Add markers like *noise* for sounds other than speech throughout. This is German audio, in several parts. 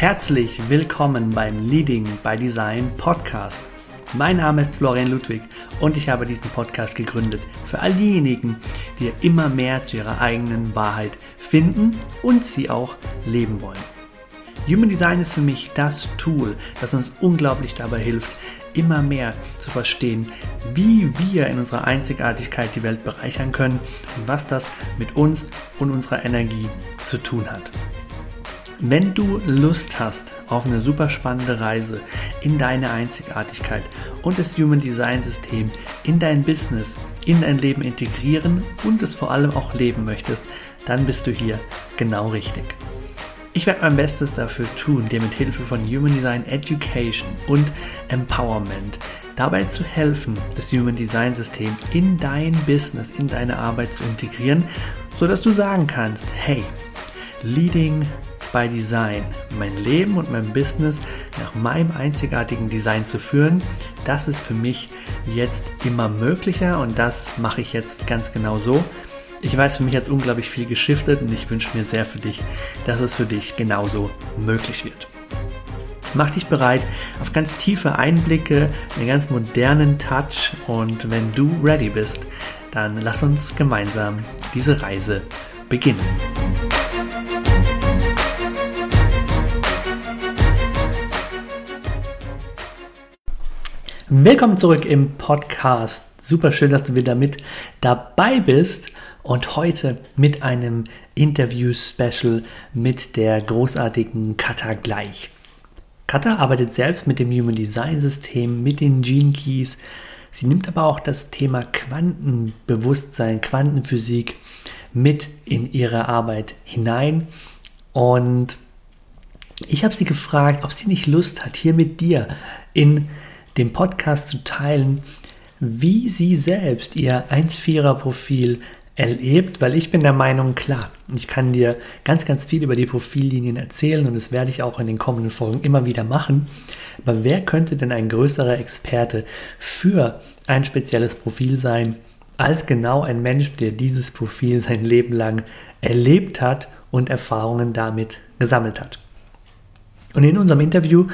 Herzlich willkommen beim Leading by Design Podcast. Mein Name ist Florian Ludwig und ich habe diesen Podcast gegründet für all diejenigen, die immer mehr zu ihrer eigenen Wahrheit finden und sie auch leben wollen. Human Design ist für mich das Tool, das uns unglaublich dabei hilft, immer mehr zu verstehen, wie wir in unserer Einzigartigkeit die Welt bereichern können und was das mit uns und unserer Energie zu tun hat. Wenn du Lust hast auf eine super spannende Reise in deine Einzigartigkeit und das Human Design System in dein Business, in dein Leben integrieren und es vor allem auch leben möchtest, dann bist du hier genau richtig. Ich werde mein Bestes dafür tun, dir mit Hilfe von Human Design Education und Empowerment dabei zu helfen, das Human Design System in dein Business, in deine Arbeit zu integrieren, sodass du sagen kannst, hey, Leading by Design, mein Leben und mein Business nach meinem einzigartigen Design zu führen, das ist für mich jetzt immer möglicher und das mache ich jetzt ganz genau so. Ich weiß, für mich hat es unglaublich viel geschiftet und ich wünsche mir sehr für dich, dass es für dich genauso möglich wird. Mach dich bereit auf ganz tiefe Einblicke, einen ganz modernen Touch und wenn du ready bist, dann lass uns gemeinsam diese Reise beginnen. Willkommen zurück im Podcast. Super schön, dass du wieder mit dabei bist und heute mit einem Interview-Special mit der großartigen Kata Gleich. Kata arbeitet selbst mit dem Human Design System, mit den Gene Keys. Sie nimmt aber auch das Thema Quantenbewusstsein, Quantenphysik mit in ihre Arbeit hinein. Und ich habe sie gefragt, ob sie nicht Lust hat, hier mit dir in dem Podcast zu teilen, wie sie selbst ihr 1-4er-Profil erlebt, weil ich bin der Meinung, klar, ich kann dir ganz, ganz viel über die Profillinien erzählen und das werde ich auch in den kommenden Folgen immer wieder machen. Aber wer könnte denn ein größerer Experte für ein spezielles Profil sein, als genau ein Mensch, der dieses Profil sein Leben lang erlebt hat und Erfahrungen damit gesammelt hat? Und in unserem Interview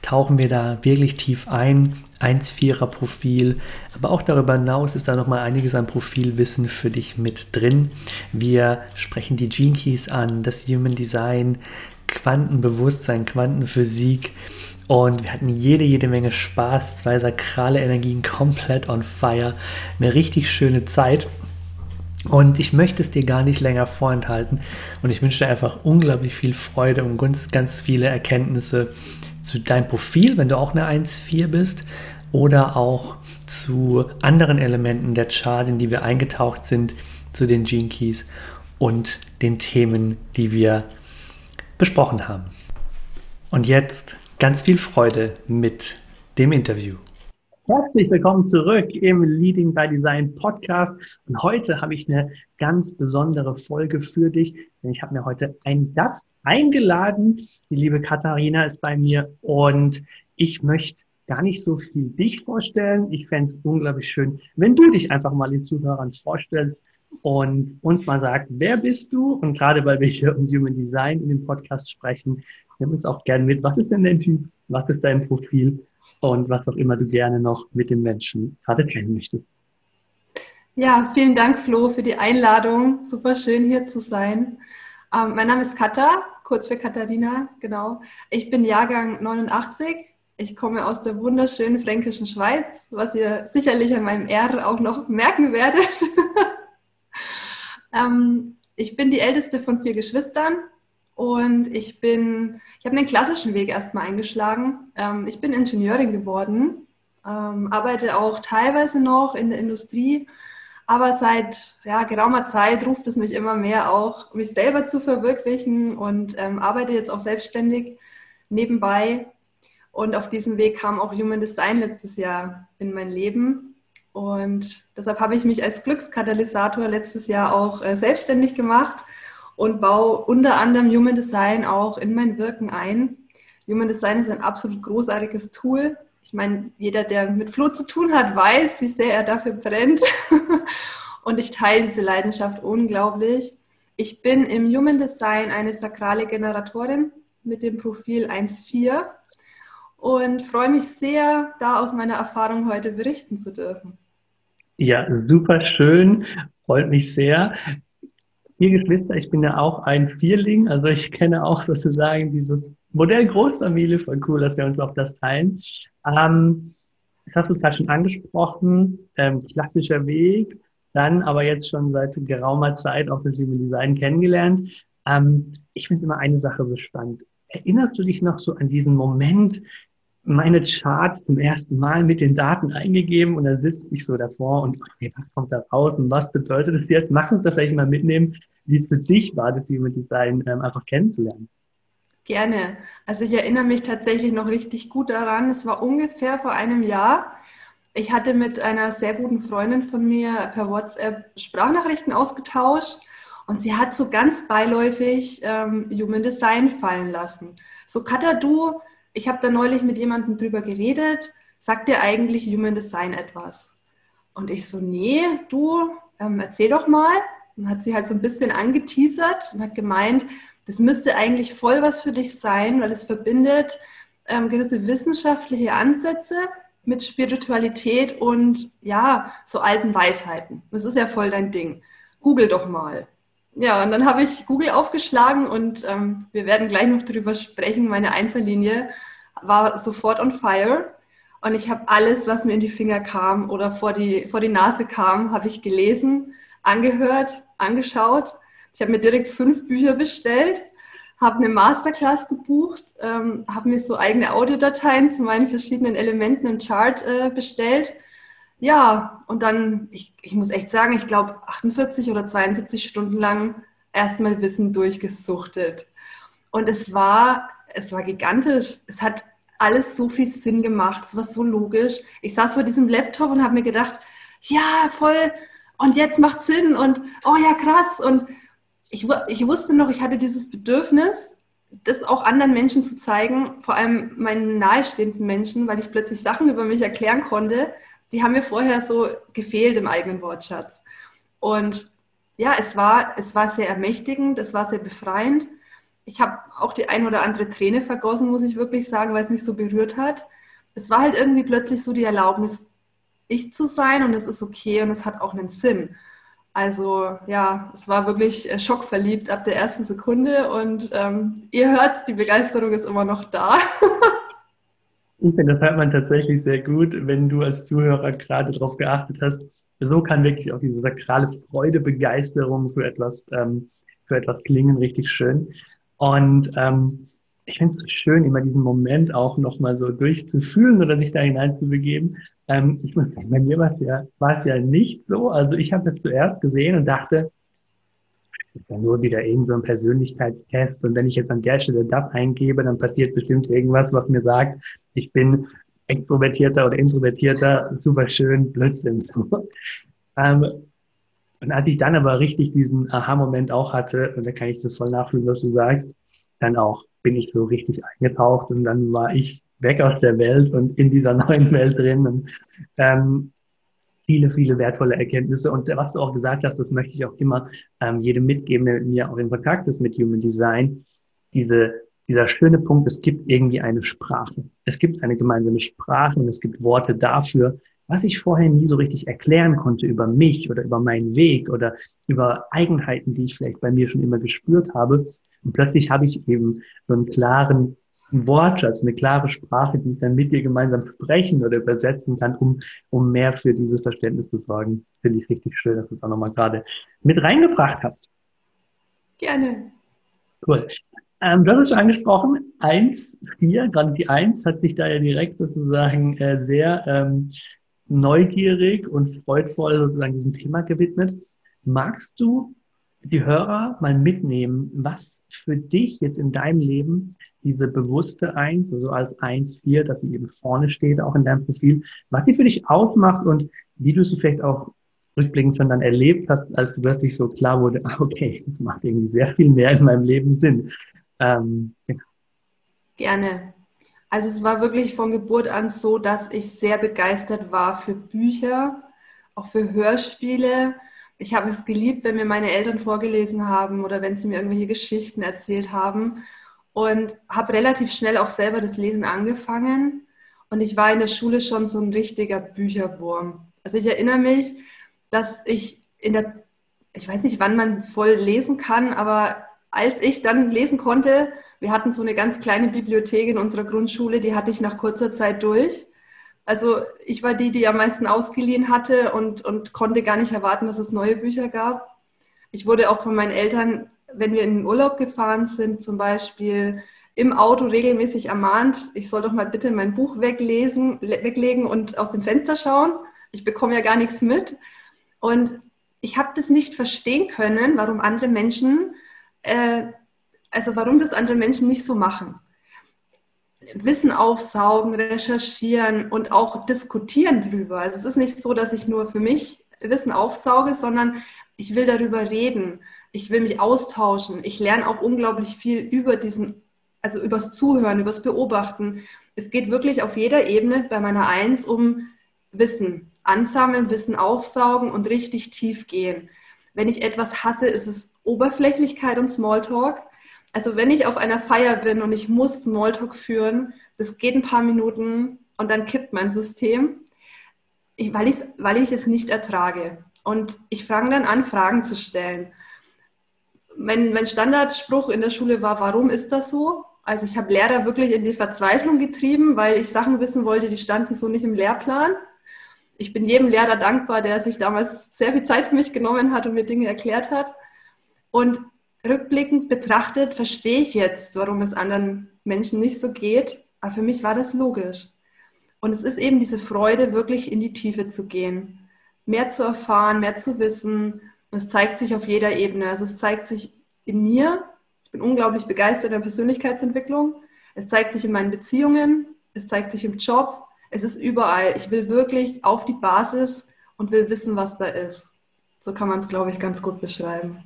tauchen wir da wirklich tief ein. 1-4er Profil, aber auch darüber hinaus ist da nochmal einiges an Profilwissen für dich mit drin. Wir sprechen die Gene Keys an, das Human Design, Quantenbewusstsein, Quantenphysik. Und wir hatten jede, jede Menge Spaß, zwei sakrale Energien *laughs* komplett on fire, eine richtig schöne Zeit. Und ich möchte es dir gar nicht länger vorenthalten. Und ich wünsche dir einfach unglaublich viel Freude und ganz, ganz viele Erkenntnisse zu deinem Profil, wenn du auch eine 1-4 bist, oder auch zu anderen Elementen der Chart, in die wir eingetaucht sind, zu den Gene Keys und den Themen, die wir besprochen haben. Und jetzt ganz viel Freude mit dem Interview. Herzlich willkommen zurück im Leading by Design Podcast. Und heute habe ich eine ganz besondere Folge für dich, denn ich habe mir heute einen Gast eingeladen. Die liebe Katharina ist bei mir und ich möchte gar nicht so viel dich vorstellen. Ich fände es unglaublich schön, wenn du dich einfach mal den Zuhörern vorstellst und uns mal sagst, wer bist du? Und gerade weil wir hier um Human Design in dem Podcast sprechen, nimm uns auch gerne mit, was ist denn dein Typ? Was ist dein Profil? und was auch immer du gerne noch mit den Menschen gerade teilen möchtest. Ja, vielen Dank, Flo, für die Einladung. Super schön hier zu sein. Ähm, mein Name ist Katha, kurz für Katharina, genau. Ich bin Jahrgang 89. Ich komme aus der wunderschönen fränkischen Schweiz, was ihr sicherlich an meinem R auch noch merken werdet. *laughs* ähm, ich bin die älteste von vier Geschwistern und ich bin, ich habe den klassischen Weg erstmal eingeschlagen. Ähm, ich bin Ingenieurin geworden, ähm, arbeite auch teilweise noch in der Industrie, aber seit ja, geraumer Zeit ruft es mich immer mehr auch, mich selber zu verwirklichen und ähm, arbeite jetzt auch selbstständig nebenbei. Und auf diesem Weg kam auch Human Design letztes Jahr in mein Leben. Und deshalb habe ich mich als Glückskatalysator letztes Jahr auch äh, selbstständig gemacht und baue unter anderem Human Design auch in mein Wirken ein. Human Design ist ein absolut großartiges Tool. Ich meine, jeder, der mit Flo zu tun hat, weiß, wie sehr er dafür brennt. *laughs* und ich teile diese Leidenschaft unglaublich. Ich bin im Human Design eine sakrale Generatorin mit dem Profil 1.4 und freue mich sehr, da aus meiner Erfahrung heute berichten zu dürfen. Ja, super schön, freut mich sehr. Vier Geschwister, ich bin ja auch ein Vierling, also ich kenne auch sozusagen dieses Modell Großfamilie, voll cool, dass wir uns auch das teilen. Ähm, das hast du gerade schon angesprochen, ähm, klassischer Weg, dann aber jetzt schon seit geraumer Zeit auch das Human Design kennengelernt. Ähm, ich finde immer eine Sache so spannend. Erinnerst du dich noch so an diesen Moment, meine Charts zum ersten Mal mit den Daten eingegeben und dann sitze ich so davor und okay, was kommt da raus und was bedeutet das jetzt? Mach uns da vielleicht mal mitnehmen, wie es für dich war, das Human Design ähm, einfach kennenzulernen. Gerne. Also ich erinnere mich tatsächlich noch richtig gut daran. Es war ungefähr vor einem Jahr. Ich hatte mit einer sehr guten Freundin von mir per WhatsApp Sprachnachrichten ausgetauscht und sie hat so ganz beiläufig ähm, Human Design fallen lassen. So, Katha, du, ich habe da neulich mit jemandem drüber geredet, sagt dir eigentlich Human Design etwas? Und ich so, nee, du, ähm, erzähl doch mal. Und hat sie halt so ein bisschen angeteasert und hat gemeint, das müsste eigentlich voll was für dich sein, weil es verbindet ähm, gewisse wissenschaftliche Ansätze mit Spiritualität und ja, so alten Weisheiten. Das ist ja voll dein Ding. Google doch mal. Ja, und dann habe ich Google aufgeschlagen und ähm, wir werden gleich noch darüber sprechen. Meine Einzellinie war sofort on fire und ich habe alles, was mir in die Finger kam oder vor die, vor die Nase kam, habe ich gelesen, angehört, angeschaut ich habe mir direkt fünf Bücher bestellt, habe eine Masterclass gebucht, ähm, habe mir so eigene Audiodateien zu meinen verschiedenen Elementen im Chart äh, bestellt. Ja, und dann, ich, ich muss echt sagen, ich glaube 48 oder 72 Stunden lang erstmal Wissen durchgesuchtet. Und es war, es war gigantisch. Es hat alles so viel Sinn gemacht. Es war so logisch. Ich saß vor diesem Laptop und habe mir gedacht, ja, voll. Und jetzt macht Sinn und oh ja, krass. Und ich, ich wusste noch, ich hatte dieses Bedürfnis, das auch anderen Menschen zu zeigen, vor allem meinen nahestehenden Menschen, weil ich plötzlich Sachen über mich erklären konnte, die haben mir vorher so gefehlt im eigenen Wortschatz. Und ja, es war, es war sehr ermächtigend, es war sehr befreiend. Ich habe auch die ein oder andere Träne vergossen, muss ich wirklich sagen, weil es mich so berührt hat. Es war halt irgendwie plötzlich so die Erlaubnis, ich zu sein und es ist okay und es hat auch einen Sinn. Also ja, es war wirklich äh, schockverliebt ab der ersten Sekunde und ähm, ihr hört, die Begeisterung ist immer noch da. *laughs* ich finde, das hört man tatsächlich sehr gut, wenn du als Zuhörer gerade darauf geachtet hast. So kann wirklich auch diese sakrale Freude, Begeisterung für etwas, ähm, für etwas klingen, richtig schön. Und ähm, ich finde es schön, immer diesen Moment auch nochmal so durchzufühlen oder sich da hineinzubegeben. Ähm, ich muss sagen, bei mir war es ja, war es ja nicht so. Also ich habe das zuerst gesehen und dachte, ist ja nur wieder eben so ein Persönlichkeitstest. Und wenn ich jetzt an der Stelle das eingebe, dann passiert bestimmt irgendwas, was mir sagt, ich bin extrovertierter oder introvertierter, super schön, Blödsinn. *laughs* ähm, und als ich dann aber richtig diesen Aha-Moment auch hatte, und da kann ich das voll nachfühlen, was du sagst, dann auch bin ich so richtig eingetaucht und dann war ich weg aus der Welt und in dieser *laughs* neuen Welt drin. Und, ähm, viele, viele wertvolle Erkenntnisse. Und was du auch gesagt hast, das möchte ich auch immer ähm, jedem mitgeben, der mit mir auch in Kontakt ist mit Human Design. Diese, dieser schöne Punkt, es gibt irgendwie eine Sprache. Es gibt eine gemeinsame Sprache und es gibt Worte dafür, was ich vorher nie so richtig erklären konnte über mich oder über meinen Weg oder über Eigenheiten, die ich vielleicht bei mir schon immer gespürt habe. Und plötzlich habe ich eben so einen klaren Wortschatz, eine klare Sprache, die ich dann mit dir gemeinsam sprechen oder übersetzen kann, um, um mehr für dieses Verständnis zu sorgen. Finde ich richtig schön, dass du es auch nochmal gerade mit reingebracht hast. Gerne. Cool. Ähm, du hast es schon angesprochen, eins, vier, gerade die eins hat sich da ja direkt sozusagen äh, sehr ähm, neugierig und freudvoll sozusagen diesem Thema gewidmet. Magst du die Hörer mal mitnehmen, was für dich jetzt in deinem Leben diese bewusste Eins, also als Eins, vier, dass sie eben vorne steht, auch in deinem Profil, was sie für dich ausmacht und wie du sie vielleicht auch rückblickend schon dann erlebt hast, als wirklich so klar wurde, *laughs* okay, das macht irgendwie sehr viel mehr in meinem Leben Sinn. Ähm, ja. Gerne. Also es war wirklich von Geburt an so, dass ich sehr begeistert war für Bücher, auch für Hörspiele, Ich habe es geliebt, wenn mir meine Eltern vorgelesen haben oder wenn sie mir irgendwelche Geschichten erzählt haben und habe relativ schnell auch selber das Lesen angefangen. Und ich war in der Schule schon so ein richtiger Bücherwurm. Also ich erinnere mich, dass ich in der, ich weiß nicht, wann man voll lesen kann, aber als ich dann lesen konnte, wir hatten so eine ganz kleine Bibliothek in unserer Grundschule, die hatte ich nach kurzer Zeit durch. Also ich war die, die am meisten ausgeliehen hatte und, und konnte gar nicht erwarten, dass es neue Bücher gab. Ich wurde auch von meinen Eltern, wenn wir in den Urlaub gefahren sind, zum Beispiel im Auto regelmäßig ermahnt, ich soll doch mal bitte mein Buch weglesen, weglegen und aus dem Fenster schauen. Ich bekomme ja gar nichts mit. Und ich habe das nicht verstehen können, warum andere Menschen, äh, also warum das andere Menschen nicht so machen. Wissen aufsaugen, recherchieren und auch diskutieren drüber. Also es ist nicht so, dass ich nur für mich Wissen aufsauge, sondern ich will darüber reden. Ich will mich austauschen. Ich lerne auch unglaublich viel über diesen, also übers Zuhören, übers Beobachten. Es geht wirklich auf jeder Ebene bei meiner Eins um Wissen. Ansammeln, Wissen aufsaugen und richtig tief gehen. Wenn ich etwas hasse, ist es Oberflächlichkeit und Smalltalk. Also wenn ich auf einer Feier bin und ich muss Smalltalk führen, das geht ein paar Minuten und dann kippt mein System, weil, weil ich es nicht ertrage. Und ich fange dann an, Fragen zu stellen. Mein, mein Standardspruch in der Schule war, warum ist das so? Also ich habe Lehrer wirklich in die Verzweiflung getrieben, weil ich Sachen wissen wollte, die standen so nicht im Lehrplan. Ich bin jedem Lehrer dankbar, der sich damals sehr viel Zeit für mich genommen hat und mir Dinge erklärt hat. Und rückblickend betrachtet verstehe ich jetzt, warum es anderen Menschen nicht so geht. Aber für mich war das logisch. Und es ist eben diese Freude, wirklich in die Tiefe zu gehen, mehr zu erfahren, mehr zu wissen. Und es zeigt sich auf jeder Ebene. Also es zeigt sich in mir. Ich bin unglaublich begeistert in der Persönlichkeitsentwicklung. Es zeigt sich in meinen Beziehungen. Es zeigt sich im Job. Es ist überall. Ich will wirklich auf die Basis und will wissen, was da ist. So kann man es, glaube ich, ganz gut beschreiben.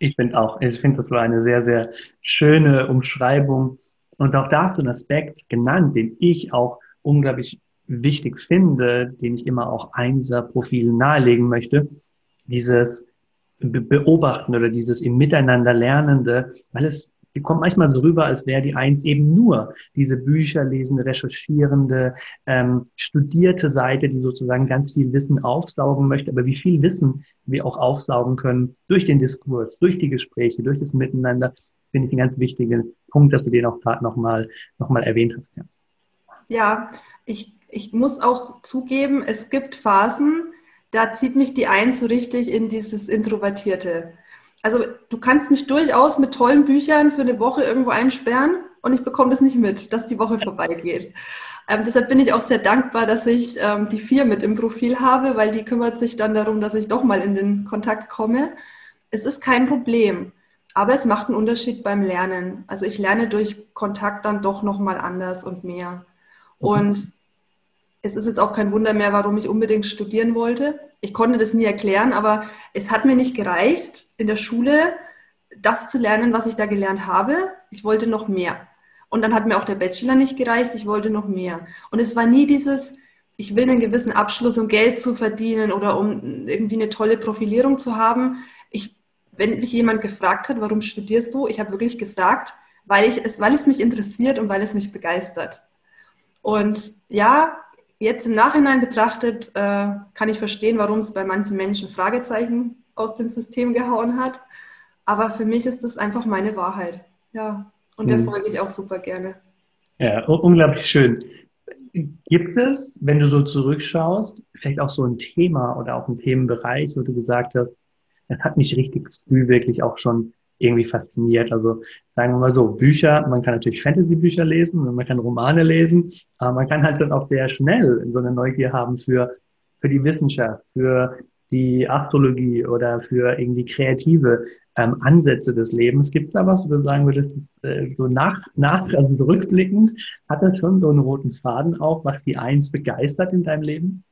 Ich finde auch, ich finde, das war eine sehr, sehr schöne Umschreibung. Und auch da hast du einen Aspekt genannt, den ich auch unglaublich wichtig finde, den ich immer auch Einser-Profilen nahelegen möchte. Dieses Beobachten oder dieses im Miteinander Lernende, weil es kommt manchmal so rüber, als wäre die Eins eben nur diese Bücher lesende, recherchierende, ähm, studierte Seite, die sozusagen ganz viel Wissen aufsaugen möchte. Aber wie viel Wissen wir auch aufsaugen können durch den Diskurs, durch die Gespräche, durch das Miteinander, finde ich einen ganz wichtigen Punkt, dass du den auch gerade nochmal noch mal erwähnt hast. Ja, ja ich, ich muss auch zugeben, es gibt Phasen, da zieht mich die Eins so richtig in dieses Introvertierte. Also du kannst mich durchaus mit tollen Büchern für eine Woche irgendwo einsperren und ich bekomme das nicht mit, dass die Woche vorbeigeht. Ähm, deshalb bin ich auch sehr dankbar, dass ich ähm, die vier mit im Profil habe, weil die kümmert sich dann darum, dass ich doch mal in den Kontakt komme. Es ist kein Problem, aber es macht einen Unterschied beim Lernen. Also ich lerne durch Kontakt dann doch noch mal anders und mehr. Und es ist jetzt auch kein Wunder mehr, warum ich unbedingt studieren wollte. Ich konnte das nie erklären, aber es hat mir nicht gereicht, in der Schule das zu lernen, was ich da gelernt habe. Ich wollte noch mehr. Und dann hat mir auch der Bachelor nicht gereicht, ich wollte noch mehr. Und es war nie dieses, ich will einen gewissen Abschluss, um Geld zu verdienen oder um irgendwie eine tolle Profilierung zu haben. Ich, wenn mich jemand gefragt hat, warum studierst du, ich habe wirklich gesagt, weil, ich es, weil es mich interessiert und weil es mich begeistert. Und ja, jetzt im Nachhinein betrachtet, äh, kann ich verstehen, warum es bei manchen Menschen Fragezeichen aus dem System gehauen hat. Aber für mich ist das einfach meine Wahrheit. Ja, und der mhm. folge ich auch super gerne. Ja, unglaublich schön. Gibt es, wenn du so zurückschaust, vielleicht auch so ein Thema oder auch ein Themenbereich, wo du gesagt hast, das hat mich richtig früh wirklich auch schon irgendwie fasziniert. Also sagen wir mal so, Bücher, man kann natürlich Fantasy-Bücher lesen, man kann Romane lesen, aber man kann halt dann auch sehr schnell so eine Neugier haben für, für die Wissenschaft, für die Astrologie oder für irgendwie kreative ähm, Ansätze des Lebens. Gibt es da was, wo du sagen würdest, äh, so nach, nach, also zurückblickend, hat das schon so einen roten Faden auch, was die Eins begeistert in deinem Leben?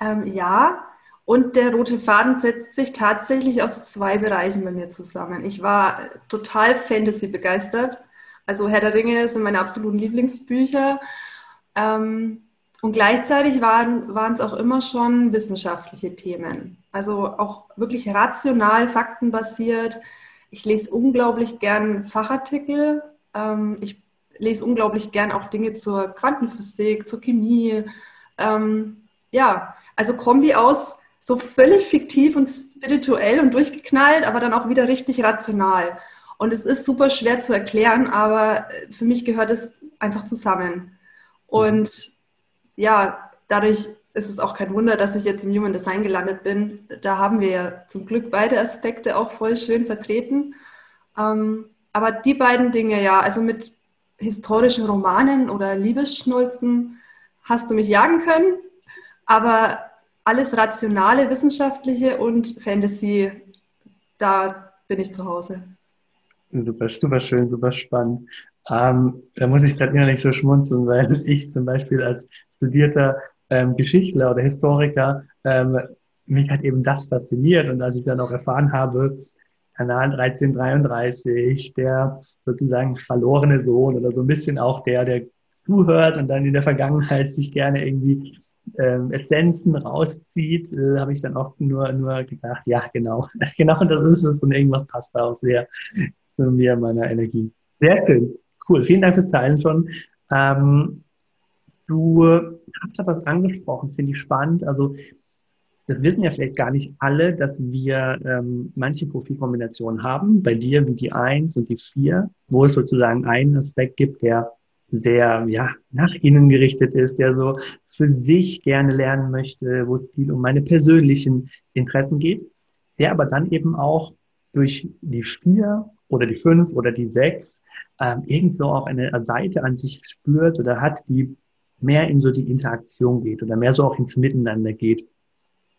Ähm, ja, und der rote Faden setzt sich tatsächlich aus zwei Bereichen bei mir zusammen. Ich war total Fantasy begeistert. Also Herr der Ringe sind meine absoluten Lieblingsbücher. Ähm, und gleichzeitig waren, waren es auch immer schon wissenschaftliche Themen. Also auch wirklich rational, faktenbasiert. Ich lese unglaublich gern Fachartikel. Ähm, ich lese unglaublich gern auch Dinge zur Quantenphysik, zur Chemie. Ähm, ja, also Kombi aus so völlig fiktiv und spirituell und durchgeknallt, aber dann auch wieder richtig rational. Und es ist super schwer zu erklären, aber für mich gehört es einfach zusammen. Und ja, dadurch ist es auch kein Wunder, dass ich jetzt im Human Design gelandet bin. Da haben wir ja zum Glück beide Aspekte auch voll schön vertreten. Ähm, aber die beiden Dinge, ja, also mit historischen Romanen oder Liebesschnulzen hast du mich jagen können, aber alles Rationale, Wissenschaftliche und Fantasy, da bin ich zu Hause. Super, super schön, super spannend. Ähm, da muss ich gerade innerlich so schmunzeln, weil *laughs* ich zum Beispiel als studierter ähm, Geschichtler oder Historiker ähm, mich hat eben das fasziniert. Und als ich dann auch erfahren habe, Kanal 1333, der sozusagen verlorene Sohn oder so ein bisschen auch der, der zuhört und dann in der Vergangenheit sich gerne irgendwie ähm, Essenzen rauszieht, äh, habe ich dann auch nur, nur gedacht, ja, genau, *laughs* genau das ist es und irgendwas passt da auch sehr zu mir, meiner Energie. Sehr schön, cool, vielen Dank fürs Teilen schon. Ähm, du hast da was angesprochen, finde ich spannend. Also das wissen ja vielleicht gar nicht alle, dass wir ähm, manche Profilkombinationen haben, bei dir wie die 1 und die 4, wo es sozusagen einen Aspekt gibt, der sehr ja, nach innen gerichtet ist, der so für sich gerne lernen möchte, wo es viel um meine persönlichen Interessen geht, der aber dann eben auch durch die vier oder die fünf oder die sechs ähm, irgendwo auch eine Seite an sich spürt oder hat, die mehr in so die Interaktion geht oder mehr so auch ins Miteinander geht.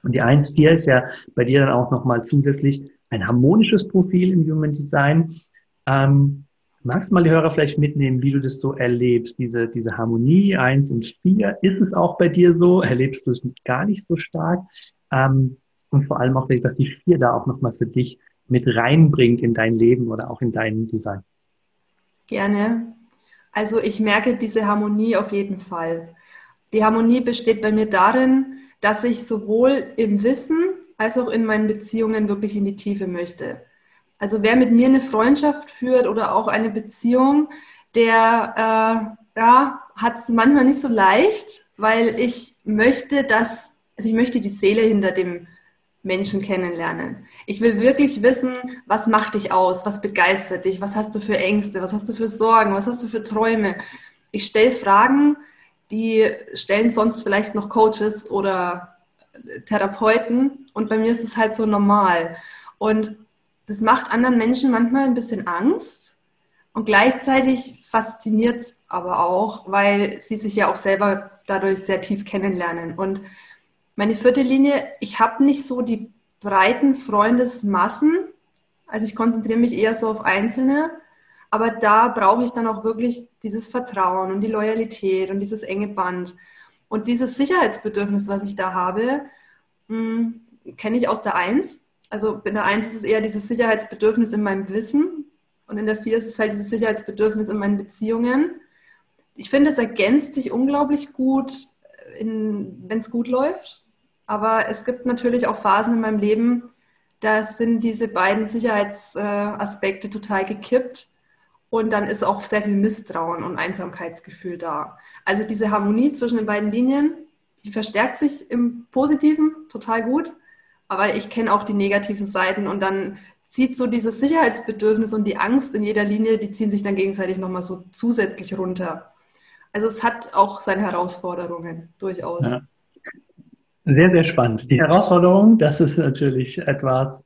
Und die 1.4 ist ja bei dir dann auch nochmal zusätzlich ein harmonisches Profil im Human Design. Ähm, Magst du mal die Hörer vielleicht mitnehmen, wie du das so erlebst, diese, diese Harmonie eins und vier? Ist es auch bei dir so? Erlebst du es gar nicht so stark? Ähm, und vor allem auch dass die vier da auch nochmal für dich mit reinbringt in dein Leben oder auch in dein Design. Gerne. Also ich merke diese Harmonie auf jeden Fall. Die Harmonie besteht bei mir darin, dass ich sowohl im Wissen als auch in meinen Beziehungen wirklich in die Tiefe möchte. Also wer mit mir eine Freundschaft führt oder auch eine Beziehung, der äh, ja, hat es manchmal nicht so leicht, weil ich möchte, dass, also ich möchte die Seele hinter dem Menschen kennenlernen. Ich will wirklich wissen, was macht dich aus, was begeistert dich, was hast du für Ängste, was hast du für Sorgen, was hast du für Träume. Ich stelle Fragen, die stellen sonst vielleicht noch Coaches oder Therapeuten und bei mir ist es halt so normal. Und das macht anderen Menschen manchmal ein bisschen Angst und gleichzeitig fasziniert es aber auch, weil sie sich ja auch selber dadurch sehr tief kennenlernen. Und meine vierte Linie, ich habe nicht so die breiten Freundesmassen, also ich konzentriere mich eher so auf Einzelne, aber da brauche ich dann auch wirklich dieses Vertrauen und die Loyalität und dieses enge Band. Und dieses Sicherheitsbedürfnis, was ich da habe, hm, kenne ich aus der Eins. Also in der 1 ist es eher dieses Sicherheitsbedürfnis in meinem Wissen und in der 4 ist es halt dieses Sicherheitsbedürfnis in meinen Beziehungen. Ich finde, es ergänzt sich unglaublich gut, wenn es gut läuft. Aber es gibt natürlich auch Phasen in meinem Leben, da sind diese beiden Sicherheitsaspekte total gekippt. Und dann ist auch sehr viel Misstrauen und Einsamkeitsgefühl da. Also diese Harmonie zwischen den beiden Linien, die verstärkt sich im Positiven total gut aber ich kenne auch die negativen Seiten und dann zieht so dieses Sicherheitsbedürfnis und die Angst in jeder Linie, die ziehen sich dann gegenseitig nochmal so zusätzlich runter. Also es hat auch seine Herausforderungen, durchaus. Ja. Sehr, sehr spannend. Die Herausforderung, das ist natürlich etwas,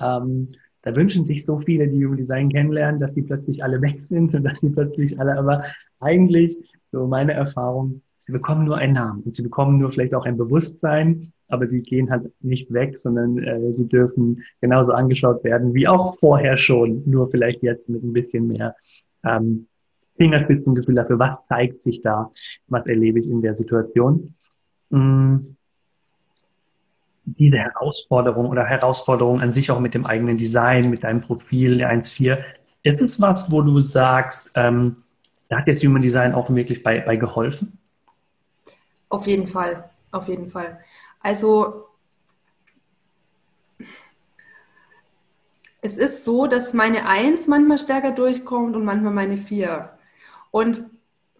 ähm, da wünschen sich so viele, die Human Design kennenlernen, dass die plötzlich alle weg sind und dass die plötzlich alle, aber eigentlich, so meine Erfahrung, sie bekommen nur einen Namen und sie bekommen nur vielleicht auch ein Bewusstsein aber sie gehen halt nicht weg, sondern äh, sie dürfen genauso angeschaut werden wie auch vorher schon, nur vielleicht jetzt mit ein bisschen mehr ähm, Fingerspitzengefühl dafür, was zeigt sich da, was erlebe ich in der Situation. Mhm. Diese Herausforderung oder Herausforderung an sich auch mit dem eigenen Design, mit deinem Profil der 1.4, ist es was, wo du sagst, ähm, da hat jetzt Human Design auch wirklich bei, bei geholfen? Auf jeden Fall, auf jeden Fall. Also es ist so, dass meine Eins manchmal stärker durchkommt und manchmal meine Vier. Und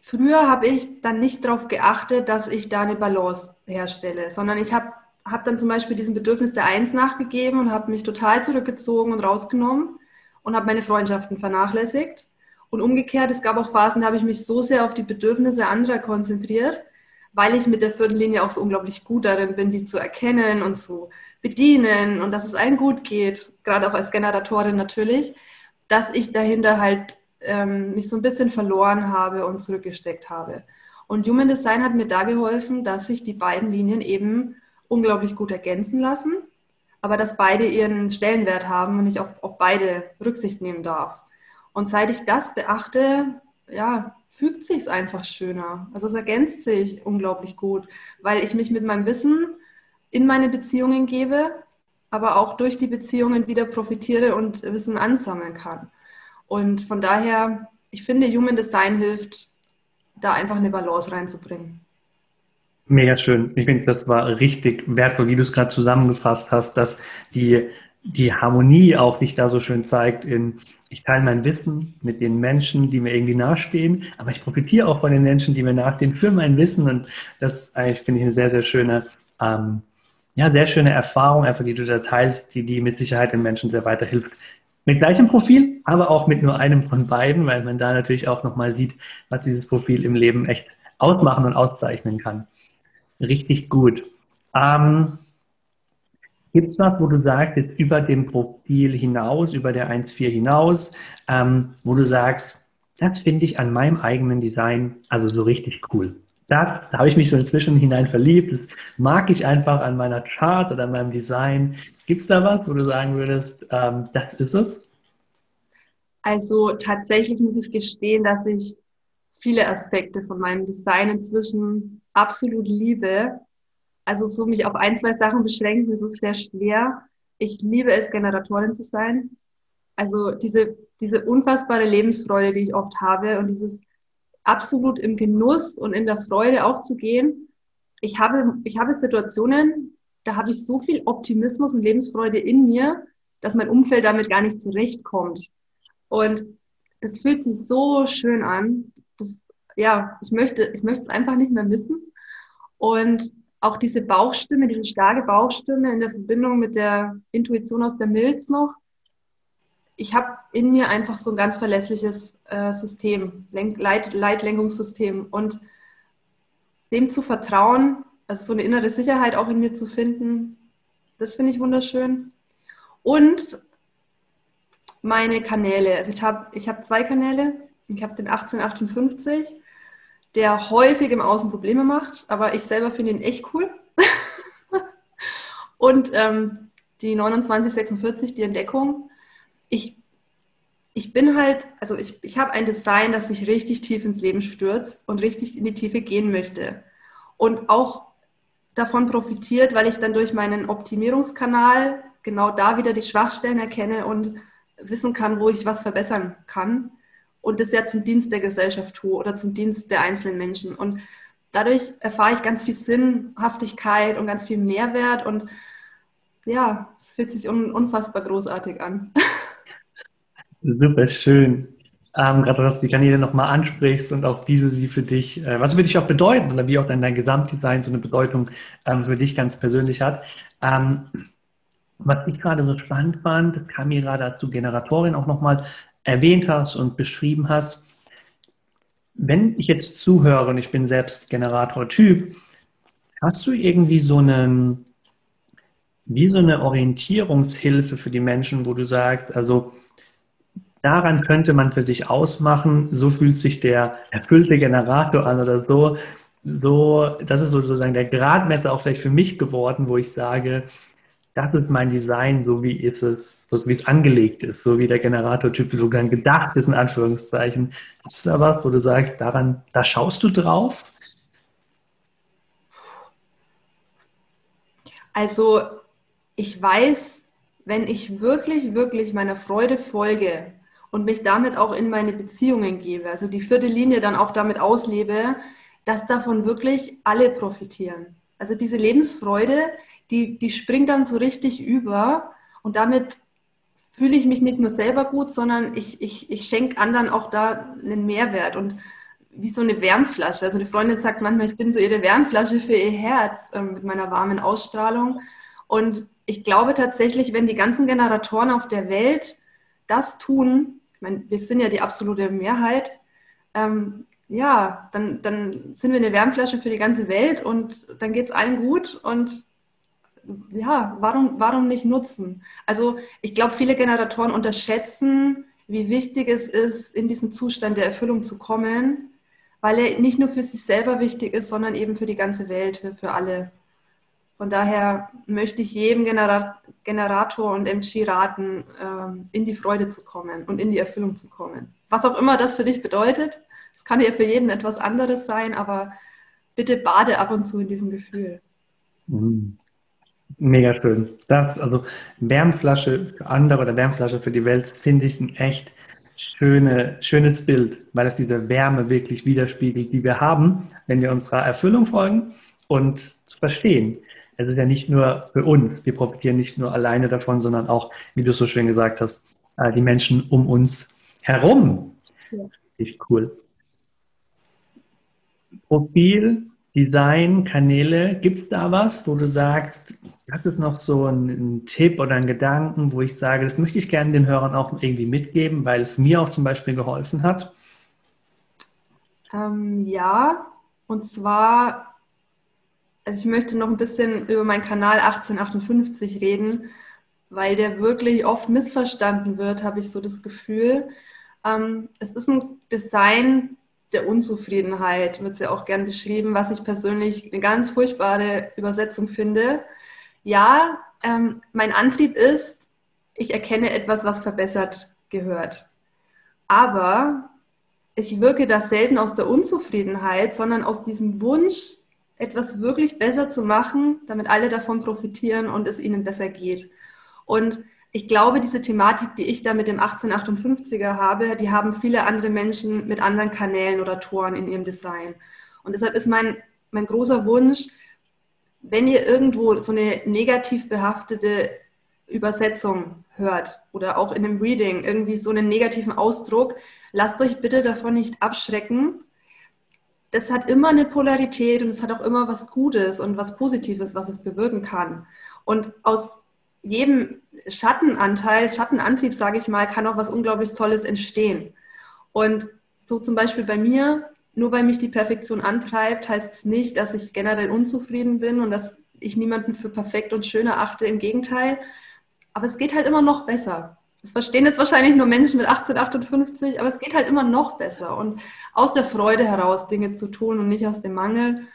früher habe ich dann nicht darauf geachtet, dass ich da eine Balance herstelle, sondern ich habe hab dann zum Beispiel diesem Bedürfnis der Eins nachgegeben und habe mich total zurückgezogen und rausgenommen und habe meine Freundschaften vernachlässigt. Und umgekehrt, es gab auch Phasen, da habe ich mich so sehr auf die Bedürfnisse anderer konzentriert, weil ich mit der vierten Linie auch so unglaublich gut darin bin, die zu erkennen und zu bedienen und dass es allen gut geht, gerade auch als Generatorin natürlich, dass ich dahinter halt ähm, mich so ein bisschen verloren habe und zurückgesteckt habe. Und Human Design hat mir da geholfen, dass sich die beiden Linien eben unglaublich gut ergänzen lassen, aber dass beide ihren Stellenwert haben und ich auch auf beide Rücksicht nehmen darf. Und seit ich das beachte, ja, fügt sich es einfach schöner. Also es ergänzt sich unglaublich gut, weil ich mich mit meinem Wissen in meine Beziehungen gebe, aber auch durch die Beziehungen wieder profitiere und Wissen ansammeln kann. Und von daher, ich finde, Human Design hilft, da einfach eine Balance reinzubringen. Mega schön. Ich finde, das war richtig wertvoll, wie du es gerade zusammengefasst hast, dass die, die Harmonie auch sich da so schön zeigt in, ich teile mein Wissen mit den Menschen, die mir irgendwie nahestehen, aber ich profitiere auch von den Menschen, die mir nachstehen, für mein Wissen und das eigentlich finde ich eine sehr, sehr schöne ähm, ja, sehr schöne Erfahrung, einfach die du da teilst, die, die mit Sicherheit den Menschen sehr weiterhilft. Mit gleichem Profil, aber auch mit nur einem von beiden, weil man da natürlich auch nochmal sieht, was dieses Profil im Leben echt ausmachen und auszeichnen kann. Richtig gut. Ähm, Gibt es was, wo du sagst, jetzt über dem Profil hinaus, über der 1.4 hinaus, ähm, wo du sagst, das finde ich an meinem eigenen Design also so richtig cool? das, da habe ich mich so inzwischen hinein verliebt. Das mag ich einfach an meiner Chart oder an meinem Design. Gibt es da was, wo du sagen würdest, ähm, das ist es? Also tatsächlich muss ich gestehen, dass ich viele Aspekte von meinem Design inzwischen absolut liebe. Also so mich auf ein, zwei Sachen beschränken, das ist sehr schwer. Ich liebe es, Generatorin zu sein. Also diese, diese unfassbare Lebensfreude, die ich oft habe und dieses absolut im Genuss und in der Freude aufzugehen. Ich habe, ich habe Situationen, da habe ich so viel Optimismus und Lebensfreude in mir, dass mein Umfeld damit gar nicht zurechtkommt. Und das fühlt sich so schön an. Das, ja, ich möchte, ich möchte es einfach nicht mehr missen. Und auch diese Bauchstimme, diese starke Bauchstimme in der Verbindung mit der Intuition aus der Milz noch, ich habe in mir einfach so ein ganz verlässliches äh, System, Lenk Leit Leitlenkungssystem. Und dem zu vertrauen, also so eine innere Sicherheit auch in mir zu finden, das finde ich wunderschön. Und meine Kanäle. Also ich habe ich hab zwei Kanäle. Ich habe den 1858, der häufig im Außen Probleme macht, aber ich selber finde ihn echt cool. *laughs* Und ähm, die 2946, die Entdeckung, ich, ich bin halt, also ich, ich habe ein Design, das sich richtig tief ins Leben stürzt und richtig in die Tiefe gehen möchte. Und auch davon profitiert, weil ich dann durch meinen Optimierungskanal genau da wieder die Schwachstellen erkenne und wissen kann, wo ich was verbessern kann. Und das ja zum Dienst der Gesellschaft tue oder zum Dienst der einzelnen Menschen. Und dadurch erfahre ich ganz viel Sinnhaftigkeit und ganz viel Mehrwert. Und ja, es fühlt sich unfassbar großartig an. *laughs* Super schön. Ähm, gerade, dass du die Kanäle nochmal ansprichst und auch wie du sie für dich, äh, was für dich auch bedeuten oder wie auch dein Gesamtdesign so eine Bedeutung ähm, für dich ganz persönlich hat. Ähm, was ich gerade so spannend fand, das kam mir gerade dazu Generatorin auch nochmal erwähnt hast und beschrieben hast. Wenn ich jetzt zuhöre und ich bin selbst Generator-Typ, hast du irgendwie so einen, wie so eine Orientierungshilfe für die Menschen, wo du sagst, also daran könnte man für sich ausmachen, so fühlt sich der erfüllte Generator an oder so. So, das ist sozusagen der Gradmesser auch vielleicht für mich geworden, wo ich sage, das ist mein Design, so wie ist es, so wie es angelegt ist, so wie der Generatortyp sogar gedacht ist, in Anführungszeichen. Hast du da was, wo du sagst, daran, da schaust du drauf? Also, ich weiß, wenn ich wirklich, wirklich meiner Freude folge, und mich damit auch in meine Beziehungen gebe, also die vierte Linie dann auch damit auslebe, dass davon wirklich alle profitieren. Also diese Lebensfreude, die, die springt dann so richtig über und damit fühle ich mich nicht nur selber gut, sondern ich, ich, ich schenke anderen auch da einen Mehrwert und wie so eine Wärmflasche. Also die Freundin sagt manchmal, ich bin so ihre Wärmflasche für ihr Herz äh, mit meiner warmen Ausstrahlung. Und ich glaube tatsächlich, wenn die ganzen Generatoren auf der Welt das tun, ich meine, wir sind ja die absolute Mehrheit, ähm, ja, dann, dann sind wir eine Wärmflasche für die ganze Welt und dann geht es allen gut und ja, warum, warum nicht nutzen? Also ich glaube, viele Generatoren unterschätzen, wie wichtig es ist, in diesen Zustand der Erfüllung zu kommen, weil er nicht nur für sich selber wichtig ist, sondern eben für die ganze Welt, für, für alle. Von daher möchte ich jedem Genera Generator und MG raten, ähm, in die Freude zu kommen und in die Erfüllung zu kommen. Was auch immer das für dich bedeutet, es kann ja für jeden etwas anderes sein, aber bitte bade ab und zu in diesem Gefühl. Mhm. Mega schön. Das, also Wärmflasche für andere oder Wärmflasche für die Welt, finde ich ein echt schöne, schönes Bild, weil es diese Wärme wirklich widerspiegelt, die wir haben, wenn wir unserer Erfüllung folgen und zu verstehen. Es ist ja nicht nur für uns, wir profitieren nicht nur alleine davon, sondern auch, wie du so schön gesagt hast, äh, die Menschen um uns herum. Ja. Richtig cool. Profil Design, Kanäle, gibt es da was, wo du sagst, hast du noch so einen, einen, Tipp oder einen Gedanken, wo ich sage, das möchte ich gerne den Hörern auch irgendwie mitgeben, weil es mir auch zum Beispiel geholfen hat? Ähm, ja, und zwar, also ich möchte noch ein bisschen über meinen Kanal 1858 reden, weil der wirklich oft missverstanden wird, habe ich so das Gefühl. Ähm, es ist ein Design, der Unzufriedenheit wird ja auch gern beschrieben, was ich persönlich eine ganz furchtbare Übersetzung finde. Ja, ähm, mein Antrieb ist, ich erkenne etwas, was verbessert gehört. Aber ich wirke das selten aus der Unzufriedenheit, sondern aus diesem Wunsch, etwas wirklich besser zu machen, damit alle davon profitieren und es ihnen besser geht. Und ich glaube, diese Thematik, die ich da mit dem 1858er habe, die haben viele andere Menschen mit anderen Kanälen oder Toren in ihrem Design. Und deshalb ist mein, mein großer Wunsch, wenn ihr irgendwo so eine negativ behaftete Übersetzung hört oder auch in einem Reading irgendwie so einen negativen Ausdruck, lasst euch bitte davon nicht abschrecken. Das hat immer eine Polarität und es hat auch immer was Gutes und was Positives, was es bewirken kann. Und aus jedem Schattenanteil, Schattenantrieb, sage ich mal, kann auch was unglaublich Tolles entstehen. Und so zum Beispiel bei mir, nur weil mich die Perfektion antreibt, heißt es nicht, dass ich generell unzufrieden bin und dass ich niemanden für perfekt und schön erachte. Im Gegenteil. Aber es geht halt immer noch besser. Das verstehen jetzt wahrscheinlich nur Menschen mit 1858, aber es geht halt immer noch besser. Und aus der Freude heraus Dinge zu tun und nicht aus dem Mangel,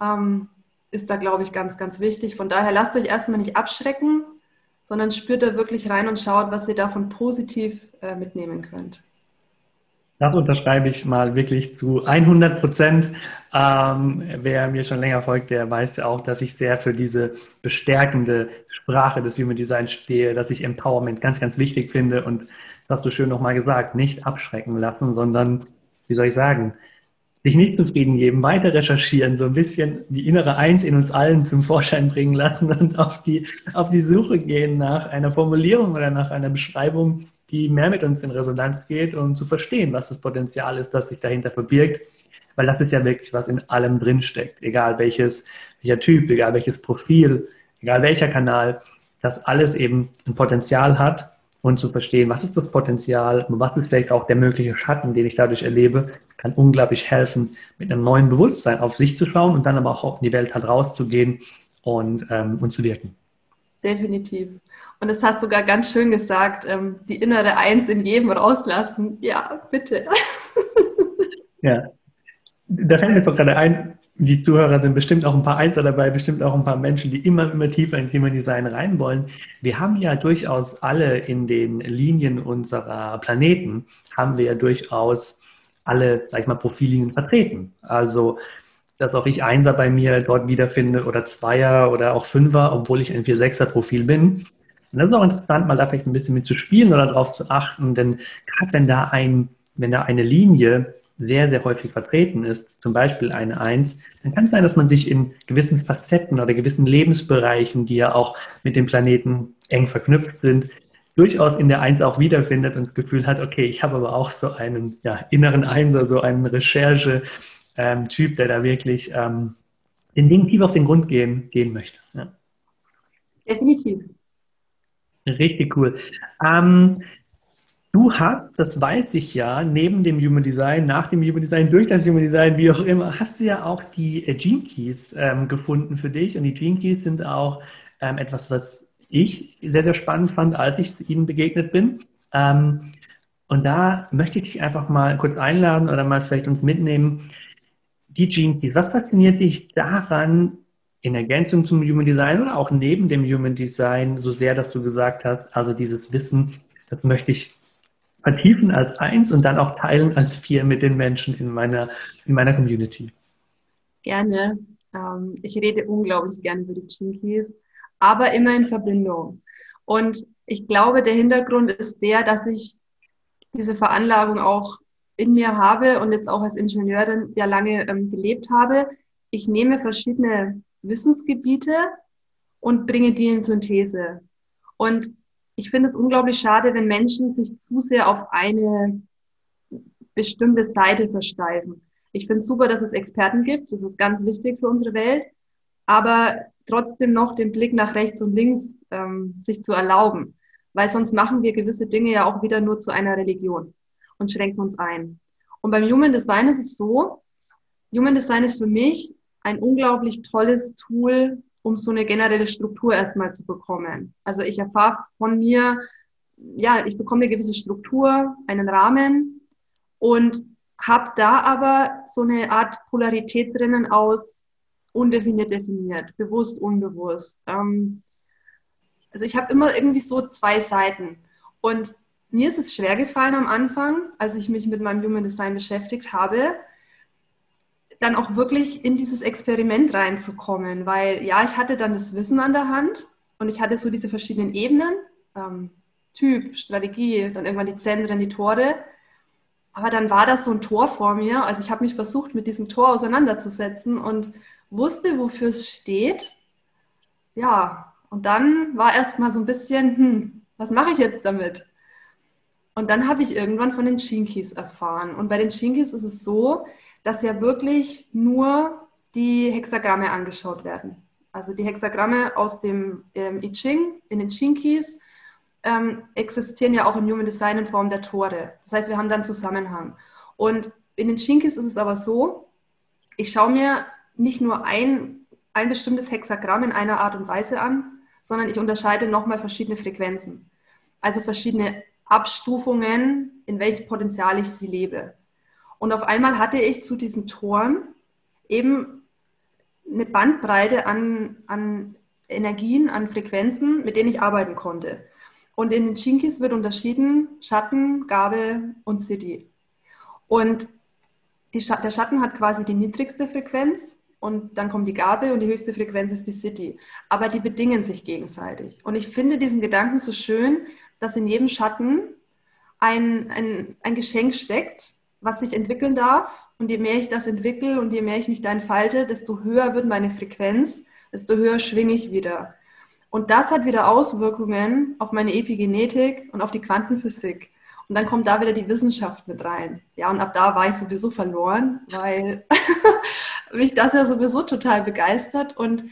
ähm, ist da, glaube ich, ganz, ganz wichtig. Von daher lasst euch erstmal nicht abschrecken, sondern spürt da wirklich rein und schaut, was ihr davon positiv äh, mitnehmen könnt. Das unterschreibe ich mal wirklich zu 100 Prozent. Ähm, wer mir schon länger folgt, der weiß ja auch, dass ich sehr für diese bestärkende Sprache des Human Design stehe, dass ich Empowerment ganz, ganz wichtig finde und das hast du schön nochmal gesagt, nicht abschrecken lassen, sondern, wie soll ich sagen, sich nicht zufrieden geben, weiter recherchieren, so ein bisschen die innere Eins in uns allen zum Vorschein bringen lassen und auf die, auf die Suche gehen nach einer Formulierung oder nach einer Beschreibung, die mehr mit uns in Resonanz geht und zu verstehen, was das Potenzial ist, das sich dahinter verbirgt. Weil das ist ja wirklich, was in allem drinsteckt. Egal welches, welcher Typ, egal welches Profil, egal welcher Kanal, dass alles eben ein Potenzial hat und zu verstehen, was ist das Potenzial, was ist vielleicht auch der mögliche Schatten, den ich dadurch erlebe, kann unglaublich helfen, mit einem neuen Bewusstsein auf sich zu schauen und dann aber auch in die Welt halt rauszugehen und, ähm, und zu wirken. Definitiv. Und hast du sogar ganz schön gesagt, ähm, die innere Eins in jedem rauslassen. Ja, bitte. *laughs* ja, da fällt mir doch gerade ein, die Zuhörer sind bestimmt auch ein paar Einser dabei, bestimmt auch ein paar Menschen, die immer, immer tiefer ins Human Design rein wollen. Wir haben ja durchaus alle in den Linien unserer Planeten, haben wir ja durchaus alle, sag ich mal, Profillinien vertreten. Also, dass auch ich Einser bei mir dort wiederfinde oder Zweier oder auch Fünfer, obwohl ich ein 4-6er-Profil bin. Und das ist auch interessant, mal da vielleicht ein bisschen mit zu spielen oder darauf zu achten, denn gerade wenn da ein, wenn da eine Linie sehr, sehr häufig vertreten ist, zum Beispiel eine Eins, dann kann es sein, dass man sich in gewissen Facetten oder gewissen Lebensbereichen, die ja auch mit dem Planeten eng verknüpft sind, durchaus in der Eins auch wiederfindet und das Gefühl hat, okay, ich habe aber auch so einen ja, inneren Einser, so einen Recherche-Typ, ähm, der da wirklich ähm, den Dingen tief auf den Grund gehen, gehen möchte. Ja. Definitiv. Richtig cool. Ähm, du hast, das weiß ich ja, neben dem Human Design, nach dem Human Design, durch das Human Design, wie auch immer, hast du ja auch die äh, Gene Keys ähm, gefunden für dich. Und die Gene Keys sind auch ähm, etwas, was ich sehr, sehr spannend fand, als ich ihnen begegnet bin. Ähm, und da möchte ich dich einfach mal kurz einladen oder mal vielleicht uns mitnehmen. Die Gene Keys, was fasziniert dich daran, in Ergänzung zum Human Design oder auch neben dem Human Design, so sehr, dass du gesagt hast, also dieses Wissen, das möchte ich vertiefen als eins und dann auch teilen als vier mit den Menschen in meiner, in meiner Community. Gerne. Ähm, ich rede unglaublich gerne über die Chinkies, aber immer in Verbindung. Und ich glaube, der Hintergrund ist der, dass ich diese Veranlagung auch in mir habe und jetzt auch als Ingenieurin ja lange ähm, gelebt habe. Ich nehme verschiedene Wissensgebiete und bringe die in Synthese. Und ich finde es unglaublich schade, wenn Menschen sich zu sehr auf eine bestimmte Seite versteifen. Ich finde es super, dass es Experten gibt. Das ist ganz wichtig für unsere Welt. Aber trotzdem noch den Blick nach rechts und links ähm, sich zu erlauben. Weil sonst machen wir gewisse Dinge ja auch wieder nur zu einer Religion und schränken uns ein. Und beim Human Design ist es so, Human Design ist für mich ein unglaublich tolles Tool, um so eine generelle Struktur erstmal zu bekommen. Also ich erfahre von mir, ja, ich bekomme eine gewisse Struktur, einen Rahmen und habe da aber so eine Art Polarität drinnen aus undefiniert, definiert, bewusst, unbewusst. Ähm, also ich habe immer irgendwie so zwei Seiten. Und mir ist es schwer gefallen am Anfang, als ich mich mit meinem Human Design beschäftigt habe, dann auch wirklich in dieses Experiment reinzukommen, weil ja, ich hatte dann das Wissen an der Hand und ich hatte so diese verschiedenen Ebenen, ähm, Typ, Strategie, dann irgendwann die Zentren, die Tore. Aber dann war das so ein Tor vor mir. Also ich habe mich versucht, mit diesem Tor auseinanderzusetzen und wusste, wofür es steht. Ja, und dann war erst mal so ein bisschen, hm, was mache ich jetzt damit? Und dann habe ich irgendwann von den Chinkis erfahren. Und bei den Chinkis ist es so, dass ja wirklich nur die Hexagramme angeschaut werden. Also die Hexagramme aus dem ähm, I Ching in den Chinkis ähm, existieren ja auch im Human Design in Form der Tore. Das heißt, wir haben dann Zusammenhang. Und in den Chinkis ist es aber so, ich schaue mir nicht nur ein, ein bestimmtes Hexagramm in einer Art und Weise an, sondern ich unterscheide nochmal verschiedene Frequenzen. Also verschiedene Abstufungen, in welchem Potenzial ich sie lebe. Und auf einmal hatte ich zu diesen Toren eben eine Bandbreite an, an Energien, an Frequenzen, mit denen ich arbeiten konnte. Und in den Chinkis wird unterschieden Schatten, Gabe und City. Und Sch der Schatten hat quasi die niedrigste Frequenz und dann kommt die Gabe und die höchste Frequenz ist die City. Aber die bedingen sich gegenseitig. Und ich finde diesen Gedanken so schön, dass in jedem Schatten ein, ein, ein Geschenk steckt, was sich entwickeln darf. Und je mehr ich das entwickle und je mehr ich mich da entfalte, desto höher wird meine Frequenz, desto höher schwinge ich wieder. Und das hat wieder Auswirkungen auf meine Epigenetik und auf die Quantenphysik. Und dann kommt da wieder die Wissenschaft mit rein. Ja, und ab da war ich sowieso verloren, weil *laughs* mich das ja sowieso total begeistert. Und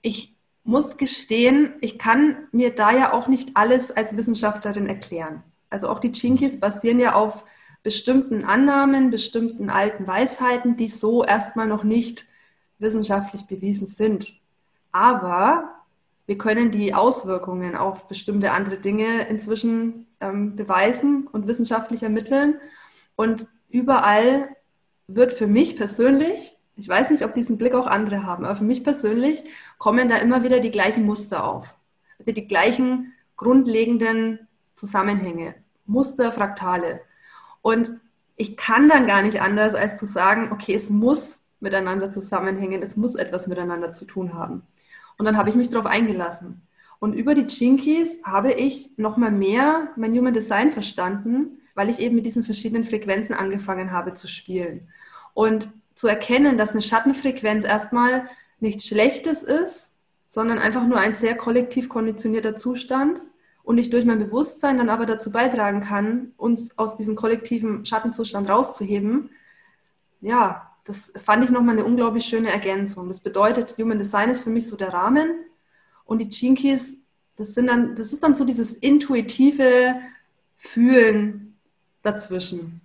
ich muss gestehen, ich kann mir da ja auch nicht alles als Wissenschaftlerin erklären. Also auch die Chinkis basieren ja auf bestimmten Annahmen, bestimmten alten Weisheiten, die so erstmal noch nicht wissenschaftlich bewiesen sind. Aber wir können die Auswirkungen auf bestimmte andere Dinge inzwischen ähm, beweisen und wissenschaftlich ermitteln. Und überall wird für mich persönlich, ich weiß nicht, ob diesen Blick auch andere haben, aber für mich persönlich kommen da immer wieder die gleichen Muster auf. Also die gleichen grundlegenden Zusammenhänge, Muster, Fraktale. Und ich kann dann gar nicht anders, als zu sagen, okay, es muss miteinander zusammenhängen, es muss etwas miteinander zu tun haben. Und dann habe ich mich darauf eingelassen. Und über die Chinkis habe ich nochmal mehr mein Human Design verstanden, weil ich eben mit diesen verschiedenen Frequenzen angefangen habe zu spielen. Und zu erkennen, dass eine Schattenfrequenz erstmal nichts Schlechtes ist, sondern einfach nur ein sehr kollektiv konditionierter Zustand und ich durch mein Bewusstsein dann aber dazu beitragen kann, uns aus diesem kollektiven Schattenzustand rauszuheben, ja, das fand ich nochmal eine unglaublich schöne Ergänzung. Das bedeutet, Human Design ist für mich so der Rahmen und die Chinkies, das, sind dann, das ist dann so dieses intuitive Fühlen dazwischen.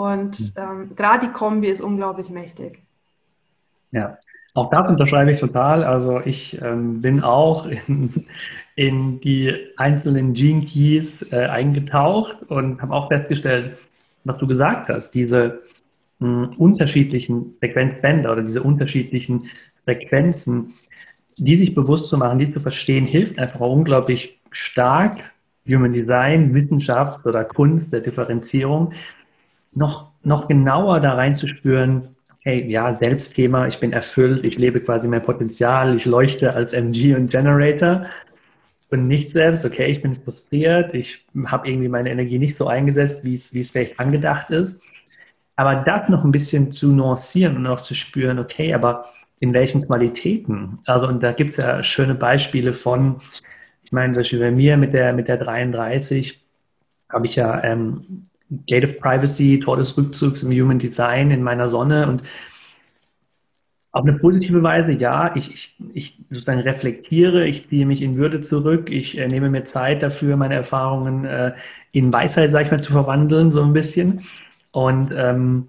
Und hm. ähm, gerade die Kombi ist unglaublich mächtig. Ja, auch das unterschreibe ich total. Also ich ähm, bin auch in, in, die einzelnen Gene Keys äh, eingetaucht und habe auch festgestellt, was du gesagt hast, diese mh, hm, unterschiedlichen Frequenzbänder oder diese unterschiedlichen Frequenzen, die sich bewusst zu machen, die zu verstehen, hilft einfach unglaublich stark, Human Design, Wissenschaft oder Kunst der Differenzierung, noch, noch genauer da reinzuspüren, hey, ja, Selbstthema, ich bin erfüllt, ich lebe quasi mein Potenzial, ich leuchte als MG und Generator und nicht selbst, okay, ich bin frustriert, ich habe irgendwie meine Energie nicht so eingesetzt, wie es, wie es vielleicht angedacht ist. Aber das noch ein bisschen zu nuancieren und auch zu spüren, okay, aber in welchen Qualitäten? Also, und da gibt es ja schöne Beispiele von, ich meine, zum Beispiel bei mir mit der, mit der 33 habe ich ja ähm, Gate of Privacy, Tor des Rückzugs im Human Design in meiner Sonne und auf eine positive Weise, ja, ich, ich, ich sozusagen reflektiere, ich ziehe mich in Würde zurück, ich äh, nehme mir Zeit dafür, meine Erfahrungen äh, in Weisheit, sag ich mal, zu verwandeln, so ein bisschen. Und ähm,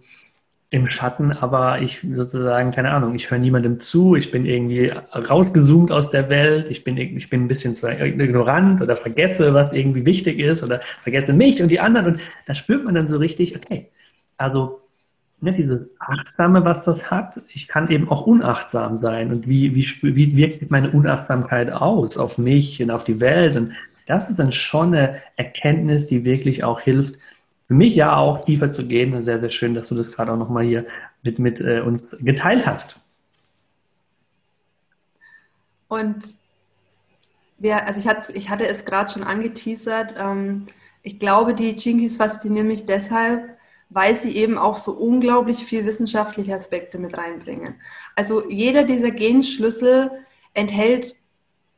im Schatten, aber ich sozusagen, keine Ahnung, ich höre niemandem zu, ich bin irgendwie rausgezoomt aus der Welt, ich bin, ich bin ein bisschen zu ignorant oder vergesse, was irgendwie wichtig ist oder vergesse mich und die anderen und da spürt man dann so richtig, okay, also ne, dieses Achtsame, was das hat, ich kann eben auch unachtsam sein und wie, wie, wie wirkt meine Unachtsamkeit aus auf mich und auf die Welt und das ist dann schon eine Erkenntnis, die wirklich auch hilft, für mich ja auch tiefer zu gehen. Sehr, sehr schön, dass du das gerade auch nochmal hier mit, mit äh, uns geteilt hast. Und wir, also ich hatte, ich hatte es gerade schon angeteasert. Ähm, ich glaube, die Jinkies faszinieren mich deshalb, weil sie eben auch so unglaublich viel wissenschaftliche Aspekte mit reinbringen. Also jeder dieser Genschlüssel enthält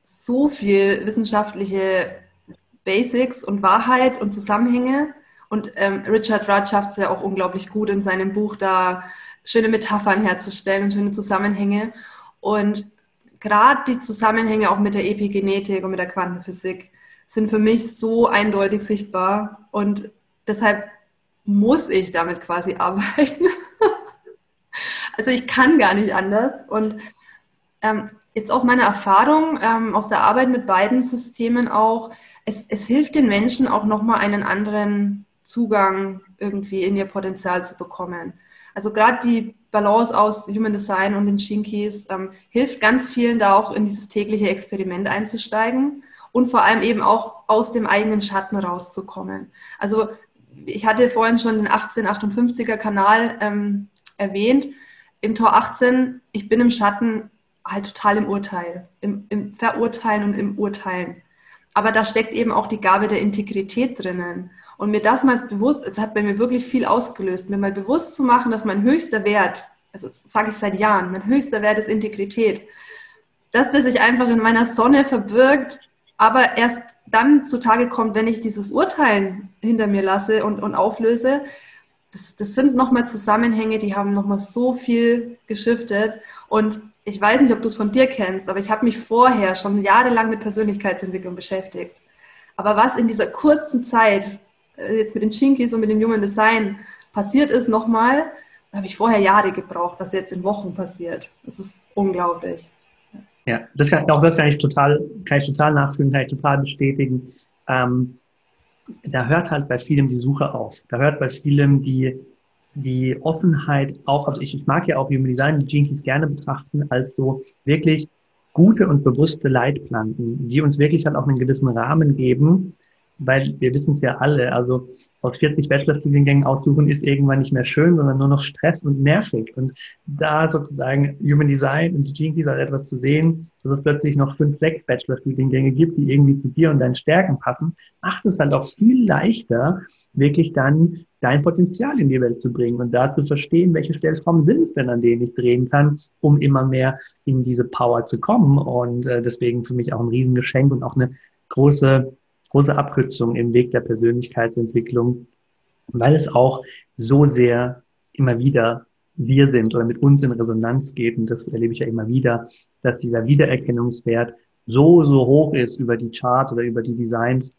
so viel wissenschaftliche Basics und Wahrheit und Zusammenhänge, und ähm, Richard Rudd schafft es ja auch unglaublich gut in seinem Buch, da schöne Metaphern herzustellen und schöne Zusammenhänge. Und gerade die Zusammenhänge auch mit der Epigenetik und mit der Quantenphysik sind für mich so eindeutig sichtbar. Und deshalb muss ich damit quasi *laughs* arbeiten. also ich kann gar nicht anders. Und ähm, jetzt aus meiner Erfahrung, ähm, aus der Arbeit mit beiden Systemen auch, es, es hilft den Menschen auch nochmal einen anderen Zugang irgendwie in ihr Potenzial zu bekommen. Also gerade die Balance aus Human Design und den Shinkies ähm, hilft ganz vielen da auch in dieses tägliche Experiment einzusteigen und vor allem eben auch aus dem eigenen Schatten rauszukommen. Also ich hatte vorhin schon den 1858er Kanal ähm, erwähnt. Im Tor 18, ich bin im Schatten halt total im Urteil, im, im Verurteilen und im Urteilen. Aber da steckt eben auch die Gabe der Integrität drinnen. Und mir das mal bewusst, es hat bei mir wirklich viel ausgelöst, mir mal bewusst zu machen, dass mein höchster Wert, also das sage ich seit Jahren, mein höchster Wert ist Integrität. Dass der sich einfach in meiner Sonne verbirgt, aber erst dann zutage kommt, wenn ich dieses Urteilen hinter mir lasse und, und auflöse. Das, das sind nochmal Zusammenhänge, die haben nochmal so viel geschiftet. Und ich weiß nicht, ob du es von dir kennst, aber ich habe mich vorher schon jahrelang mit Persönlichkeitsentwicklung beschäftigt. Aber was in dieser kurzen Zeit jetzt mit den Chinkis und mit dem Human Design passiert ist nochmal, da habe ich vorher Jahre gebraucht, was jetzt in Wochen passiert. Das ist unglaublich. Ja, das kann, auch das kann ich total, kann ich total nachfühlen, kann ich total bestätigen. Ähm, da hört halt bei vielem die Suche auf. Da hört bei vielem die, die Offenheit auf. Also ich, ich mag ja auch Human Design, die Jinkies gerne betrachten als so wirklich gute und bewusste Leitplanken, die uns wirklich halt auch einen gewissen Rahmen geben, weil wir wissen es ja alle, also aus 40 Bachelorstudiengängen aussuchen ist irgendwann nicht mehr schön, sondern nur noch Stress und nervig. Und da sozusagen Human Design und Gene Keys etwas zu sehen, dass es plötzlich noch fünf, sechs Bachelorstudiengänge gibt, die irgendwie zu dir und deinen Stärken passen, macht es halt auch viel leichter, wirklich dann dein Potenzial in die Welt zu bringen und da zu verstehen, welche Stellschrauben sind es denn, an denen ich drehen kann, um immer mehr in diese Power zu kommen. Und äh, deswegen für mich auch ein Riesengeschenk und auch eine große große Abkürzung im Weg der Persönlichkeitsentwicklung, weil es auch so sehr immer wieder wir sind oder mit uns in Resonanz geht. Und das erlebe ich ja immer wieder, dass dieser Wiedererkennungswert so, so hoch ist über die Chart oder über die Designs.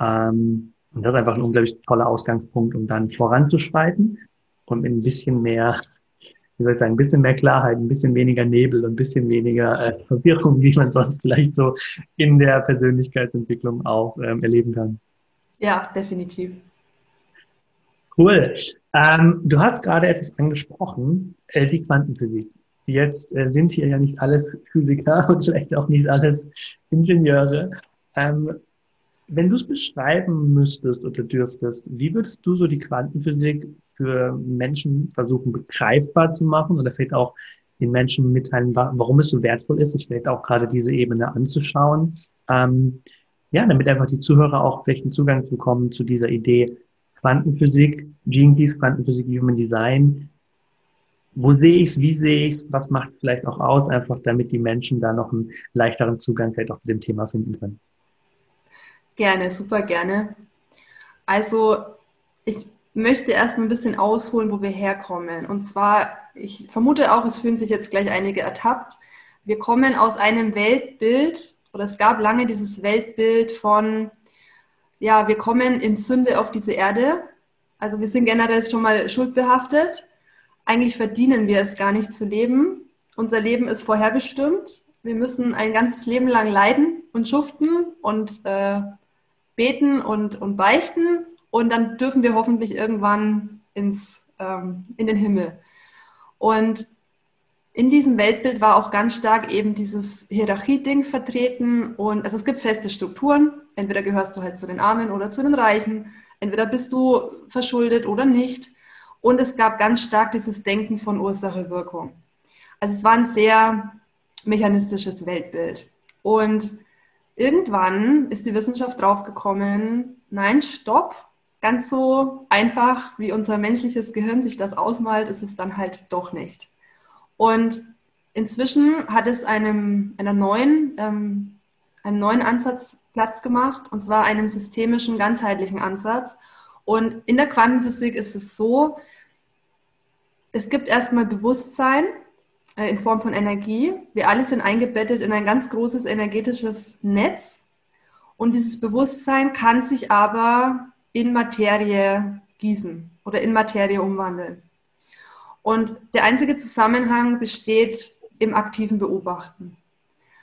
Ähm, und das ist einfach ein unglaublich toller Ausgangspunkt, um dann voranzuschreiten und mit ein bisschen mehr wie soll ich sagen, ein bisschen mehr Klarheit, ein bisschen weniger Nebel und ein bisschen weniger äh, Verwirrung, wie man sonst *laughs* vielleicht so in der Persönlichkeitsentwicklung auch ähm, erleben kann. Ja, definitiv. Cool. Ähm, du hast gerade etwas angesprochen, äh, die Quantenphysik. Jetzt äh, sind hier ja nicht alle Physiker *laughs* und vielleicht auch nicht alles Ingenieure. Ähm, wenn du es beschreiben müsstest oder dürftest, wie würdest du so die Quantenphysik für Menschen versuchen begreifbar zu machen oder vielleicht auch den Menschen mitteilen, warum es so wertvoll ist, sich vielleicht auch gerade diese Ebene anzuschauen? Ähm, ja, damit einfach die Zuhörer auch vielleicht einen Zugang bekommen zu dieser Idee Quantenphysik, Gene Quantenphysik, Human Design. Wo sehe ich es, wie sehe ich es, was macht vielleicht auch aus, einfach damit die Menschen da noch einen leichteren Zugang vielleicht auch zu dem Thema finden können. Gerne, super gerne. Also ich möchte erstmal ein bisschen ausholen, wo wir herkommen. Und zwar, ich vermute auch, es fühlen sich jetzt gleich einige ertappt. Wir kommen aus einem Weltbild, oder es gab lange dieses Weltbild von, ja, wir kommen in Sünde auf diese Erde. Also wir sind generell schon mal schuldbehaftet. Eigentlich verdienen wir es gar nicht zu leben. Unser Leben ist vorherbestimmt. Wir müssen ein ganzes Leben lang leiden und schuften und äh, beten und, und beichten. Und dann dürfen wir hoffentlich irgendwann ins, ähm, in den Himmel. Und in diesem Weltbild war auch ganz stark eben dieses Hierarchie-Ding vertreten. Und also es gibt feste Strukturen, entweder gehörst du halt zu den Armen oder zu den Reichen, entweder bist du verschuldet oder nicht. Und es gab ganz stark dieses Denken von Ursache-Wirkung. Also es war ein sehr mechanistisches Weltbild. Und irgendwann ist die Wissenschaft draufgekommen, nein, stopp, ganz so einfach, wie unser menschliches Gehirn sich das ausmalt, ist es dann halt doch nicht. Und inzwischen hat es einem, einer neuen, ähm, einen neuen Ansatz Platz gemacht, und zwar einen systemischen, ganzheitlichen Ansatz. Und in der Quantenphysik ist es so, es gibt erstmal Bewusstsein, in Form von Energie. Wir alle sind eingebettet in ein ganz großes energetisches Netz. Und dieses Bewusstsein kann sich aber in Materie gießen oder in Materie umwandeln. Und der einzige Zusammenhang besteht im aktiven Beobachten.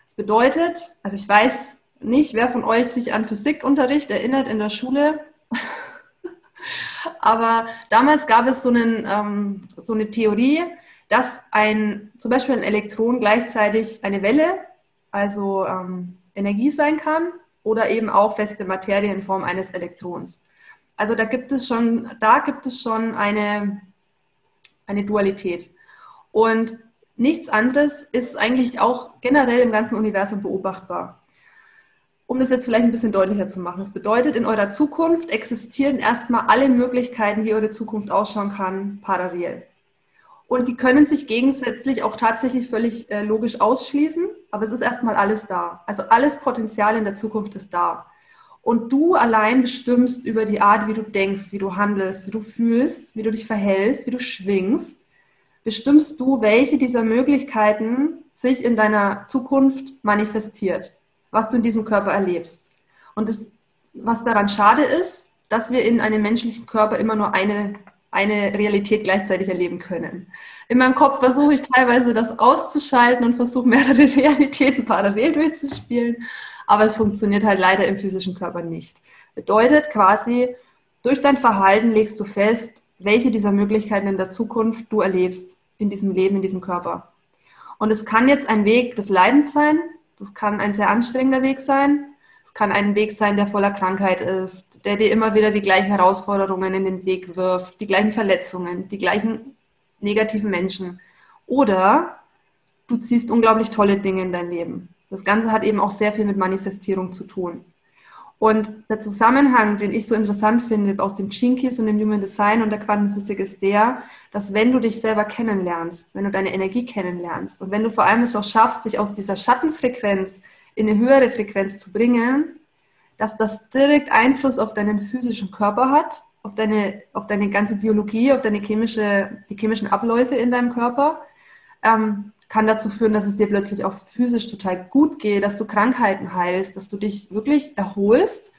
Das bedeutet, also ich weiß nicht, wer von euch sich an Physikunterricht erinnert in der Schule, *laughs* aber damals gab es so, einen, ähm, so eine Theorie, dass ein, zum Beispiel ein Elektron gleichzeitig eine Welle, also ähm, Energie sein kann, oder eben auch feste Materie in Form eines Elektrons. Also da gibt es schon, da gibt es schon eine, eine Dualität. Und nichts anderes ist eigentlich auch generell im ganzen Universum beobachtbar. Um das jetzt vielleicht ein bisschen deutlicher zu machen. Das bedeutet, in eurer Zukunft existieren erstmal alle Möglichkeiten, wie eure Zukunft ausschauen kann, parallel. Und die können sich gegensätzlich auch tatsächlich völlig äh, logisch ausschließen, aber es ist erstmal alles da. Also alles Potenzial in der Zukunft ist da. Und du allein bestimmst über die Art, wie du denkst, wie du handelst, wie du fühlst, wie du dich verhältst, wie du schwingst, bestimmst du, welche dieser Möglichkeiten sich in deiner Zukunft manifestiert, was du in diesem Körper erlebst. Und das, was daran schade ist, dass wir in einem menschlichen Körper immer nur eine eine Realität gleichzeitig erleben können. In meinem Kopf versuche ich teilweise das auszuschalten und versuche mehrere *laughs* Realitäten parallel durchzuspielen, aber es funktioniert halt leider im physischen Körper nicht. Bedeutet quasi, durch dein Verhalten legst du fest, welche dieser Möglichkeiten in der Zukunft du erlebst, in diesem Leben, in diesem Körper. Und es kann jetzt ein Weg des Leidens sein, das kann ein sehr anstrengender Weg sein, Es kann ein Weg sein, der voller Krankheit ist, der dir immer wieder die gleichen Herausforderungen in den Weg wirft, die gleichen Verletzungen, die gleichen negativen Menschen. Oder du ziehst unglaublich tolle Dinge in dein Leben. Das Ganze hat eben auch sehr viel mit Manifestierung zu tun. Und der Zusammenhang, den ich so interessant finde aus den Chinkis und dem Human Design und der Quantenphysik ist der, dass wenn du dich selber kennenlernst, wenn du deine Energie kennenlernst und wenn du vor allem es auch schaffst, dich aus dieser Schattenfrequenz in eine höhere Frequenz zu bringen, dass das direkt Einfluss auf deinen physischen Körper hat, auf deine, auf deine ganze Biologie, auf deine chemische, die chemischen Abläufe in deinem Körper. Ähm, kann dazu führen, dass es dir plötzlich auch physisch total gut geht, dass du Krankheiten heilst, dass du dich wirklich erholst.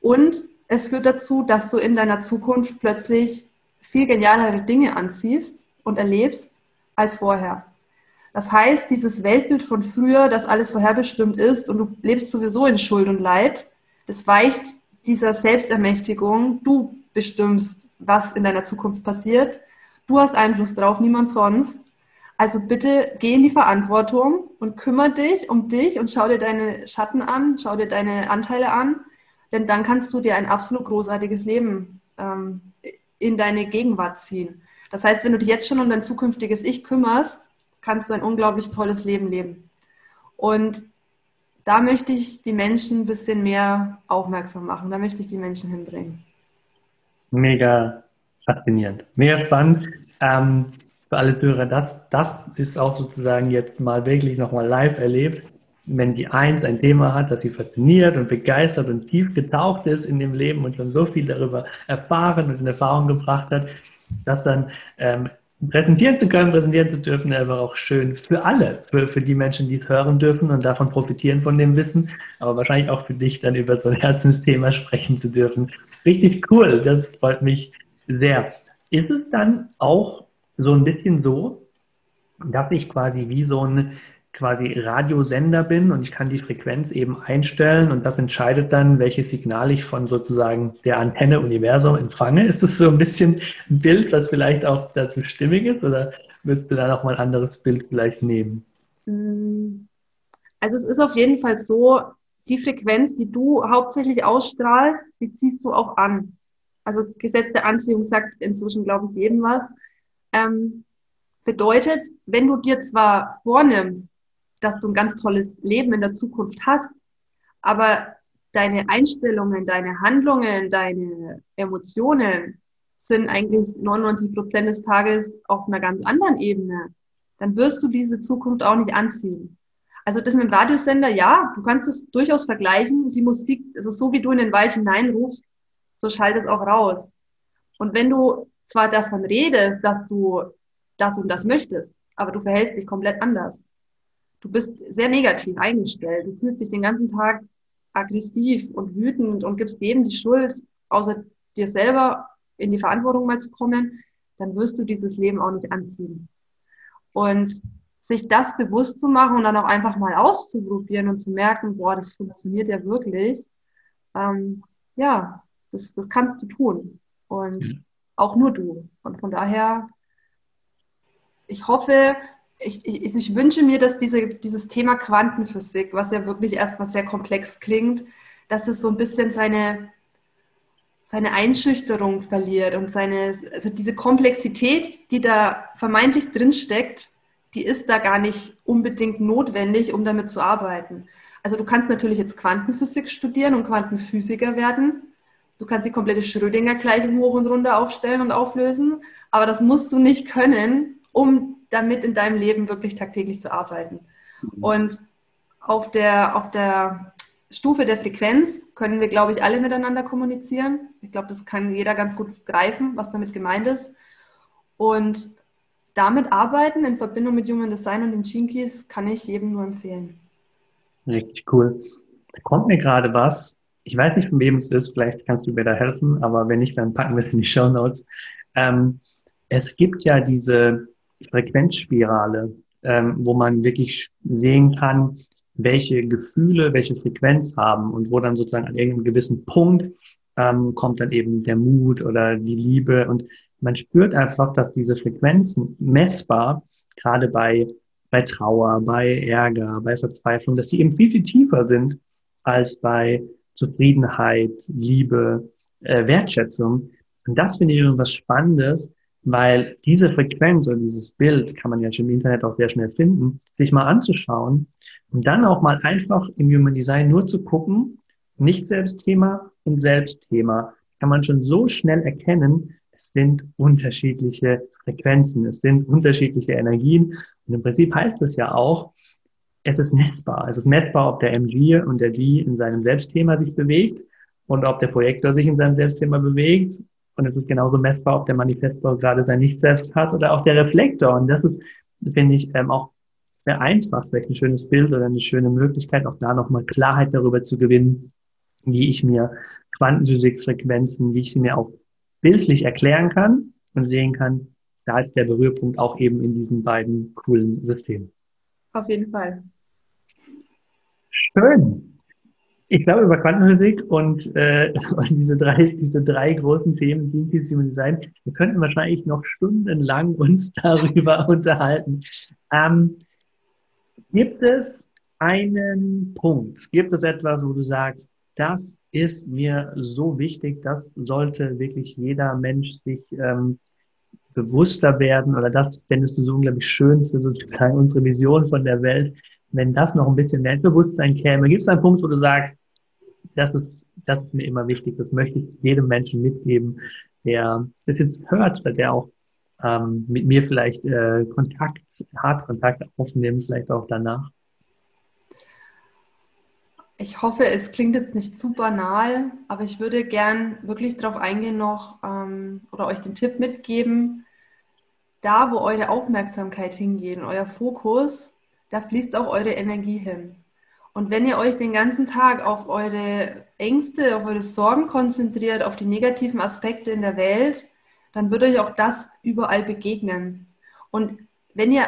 Und es führt dazu, dass du in deiner Zukunft plötzlich viel genialere Dinge anziehst und erlebst als vorher. Das heißt, dieses Weltbild von früher, dass alles vorherbestimmt ist und du lebst sowieso in Schuld und Leid, das weicht dieser Selbstermächtigung. Du bestimmst, was in deiner Zukunft passiert. Du hast Einfluss drauf, niemand sonst. Also bitte geh in die Verantwortung und kümmere dich um dich und schau dir deine Schatten an, schau dir deine Anteile an, denn dann kannst du dir ein absolut großartiges Leben ähm, in deine Gegenwart ziehen. Das heißt, wenn du dich jetzt schon um dein zukünftiges Ich kümmerst, kannst du ein unglaublich tolles Leben leben. Und da möchte ich die Menschen ein bisschen mehr aufmerksam machen. Da möchte ich die Menschen hinbringen. Mega faszinierend, mega spannend. Ähm, für alle Hörer, das, das ist auch sozusagen jetzt mal wirklich nochmal live erlebt. Wenn die Eins ein Thema hat, das sie fasziniert und begeistert und tief getaucht ist in dem Leben und schon so viel darüber erfahren und in Erfahrung gebracht hat, das dann ähm, präsentieren zu können, präsentieren zu dürfen, einfach auch schön für alle, für, für die Menschen, die es hören dürfen und davon profitieren von dem Wissen, aber wahrscheinlich auch für dich dann über so ein Herzensthema sprechen zu dürfen. Richtig cool, das freut mich sehr. Ist es dann auch so ein bisschen so, dass ich quasi wie so ein quasi Radiosender bin und ich kann die Frequenz eben einstellen und das entscheidet dann, welches Signal ich von sozusagen der Antenne Universum empfange. Ist das so ein bisschen ein Bild, was vielleicht auch dazu stimmig ist oder würdest du da noch mal ein anderes Bild vielleicht nehmen? Also es ist auf jeden Fall so, die Frequenz, die du hauptsächlich ausstrahlst, die ziehst du auch an. Also Gesetz der Anziehung sagt inzwischen, glaube ich, jedem was. Ähm, bedeutet, wenn du dir zwar vornimmst, dass du ein ganz tolles Leben in der Zukunft hast, aber deine Einstellungen, deine Handlungen, deine Emotionen sind eigentlich 99 Prozent des Tages auf einer ganz anderen Ebene, dann wirst du diese Zukunft auch nicht anziehen. Also das mit dem Radiosender, ja, du kannst es durchaus vergleichen. Die Musik, also so wie du in den Wald hineinrufst, so schallt es auch raus. Und wenn du zwar davon redest, dass du das und das möchtest, aber du verhältst dich komplett anders. Du bist sehr negativ eingestellt. Du fühlst dich den ganzen Tag aggressiv und wütend und gibst jedem die Schuld, außer dir selber in die Verantwortung mal zu kommen, dann wirst du dieses Leben auch nicht anziehen. Und sich das bewusst zu machen und dann auch einfach mal auszuprobieren und zu merken, boah, das funktioniert ja wirklich, ähm, ja, das, das kannst du tun. Und mhm auch nur du. Und von daher, ich hoffe, ich, ich, ich wünsche mir, dass diese, dieses Thema Quantenphysik, was ja wirklich erstmal sehr komplex klingt, dass es so ein bisschen seine, seine Einschüchterung verliert und seine, also diese Komplexität, die da vermeintlich drinsteckt, die ist da gar nicht unbedingt notwendig, um damit zu arbeiten. Also du kannst natürlich jetzt Quantenphysik studieren und Quantenphysiker werden, Du kannst die komplette Schrödinger-Gleichung hoch und runter aufstellen und auflösen, aber das musst du nicht können, um damit in deinem Leben wirklich tagtäglich zu arbeiten. Mhm. Und auf der, auf der Stufe der Frequenz können wir, glaube ich, alle miteinander kommunizieren. Ich glaube, das kann jeder ganz gut greifen, was damit gemeint ist. Und damit arbeiten in Verbindung mit Human Design und den Chinkis kann ich jedem nur empfehlen. Richtig cool. Da kommt mir gerade was, ich weiß nicht, von wem es ist, vielleicht kannst du mir da helfen, aber wenn nicht, dann packen wir es in die Show Notes. Ähm, es gibt ja diese Frequenzspirale, ähm, wo man wirklich sehen kann, welche Gefühle, welche Frequenz haben und wo dann sozusagen an irgendeinem gewissen Punkt ähm, kommt dann eben der Mut oder die Liebe und man spürt einfach, dass diese Frequenzen messbar, gerade bei, bei Trauer, bei Ärger, bei Verzweiflung, dass sie eben viel, viel tiefer sind als bei Zufriedenheit, Liebe, äh, Wertschätzung. Und das finde ich irgendwas Spannendes, weil diese Frequenz oder dieses Bild kann man ja schon im Internet auch sehr schnell finden, sich mal anzuschauen und dann auch mal einfach im Human Design nur zu gucken, nicht Selbstthema und Selbstthema, kann man schon so schnell erkennen, es sind unterschiedliche Frequenzen, es sind unterschiedliche Energien. Und im Prinzip heißt es ja auch, es ist messbar. Es ist messbar, ob der MG und der G in seinem Selbstthema sich bewegt und ob der Projektor sich in seinem Selbstthema bewegt. Und es ist genauso messbar, ob der Manifestor gerade sein Nicht-Selbst hat oder auch der Reflektor. Und das ist, finde ich, ähm, auch sehr einfach, vielleicht ein schönes Bild oder eine schöne Möglichkeit, auch da nochmal Klarheit darüber zu gewinnen, wie ich mir Quantenphysikfrequenzen, wie ich sie mir auch bildlich erklären kann und sehen kann, da ist der Berührpunkt auch eben in diesen beiden coolen Systemen. Auf jeden Fall. Schön. Ich glaube, über Quantenphysik und, äh, und *laughs* diese, drei, diese drei großen Themen, Greenpeace, Human Design, wir könnten wahrscheinlich noch stundenlang uns *laughs* darüber unterhalten. Ähm, gibt es einen Punkt, gibt es etwas, wo du sagst, das ist mir so wichtig, das sollte wirklich jeder Mensch sich ähm, bewusster werden oder das fändest du so unglaublich schön für sozusagen unsere Vision von der Welt, wenn das noch ein bisschen mehr Bewusstsein käme. Gibt es einen Punkt, wo du sagst, das ist, das ist mir immer wichtig, das möchte ich jedem Menschen mitgeben, der das jetzt hört der auch ähm, mit mir vielleicht äh, Kontakt, hart Kontakt aufnimmt, vielleicht auch danach. Ich hoffe, es klingt jetzt nicht zu banal, aber ich würde gern wirklich darauf eingehen noch ähm, oder euch den Tipp mitgeben, da wo eure Aufmerksamkeit hingeht euer Fokus, da fließt auch eure Energie hin. Und wenn ihr euch den ganzen Tag auf eure Ängste, auf eure Sorgen konzentriert, auf die negativen Aspekte in der Welt, dann wird euch auch das überall begegnen. Und wenn ihr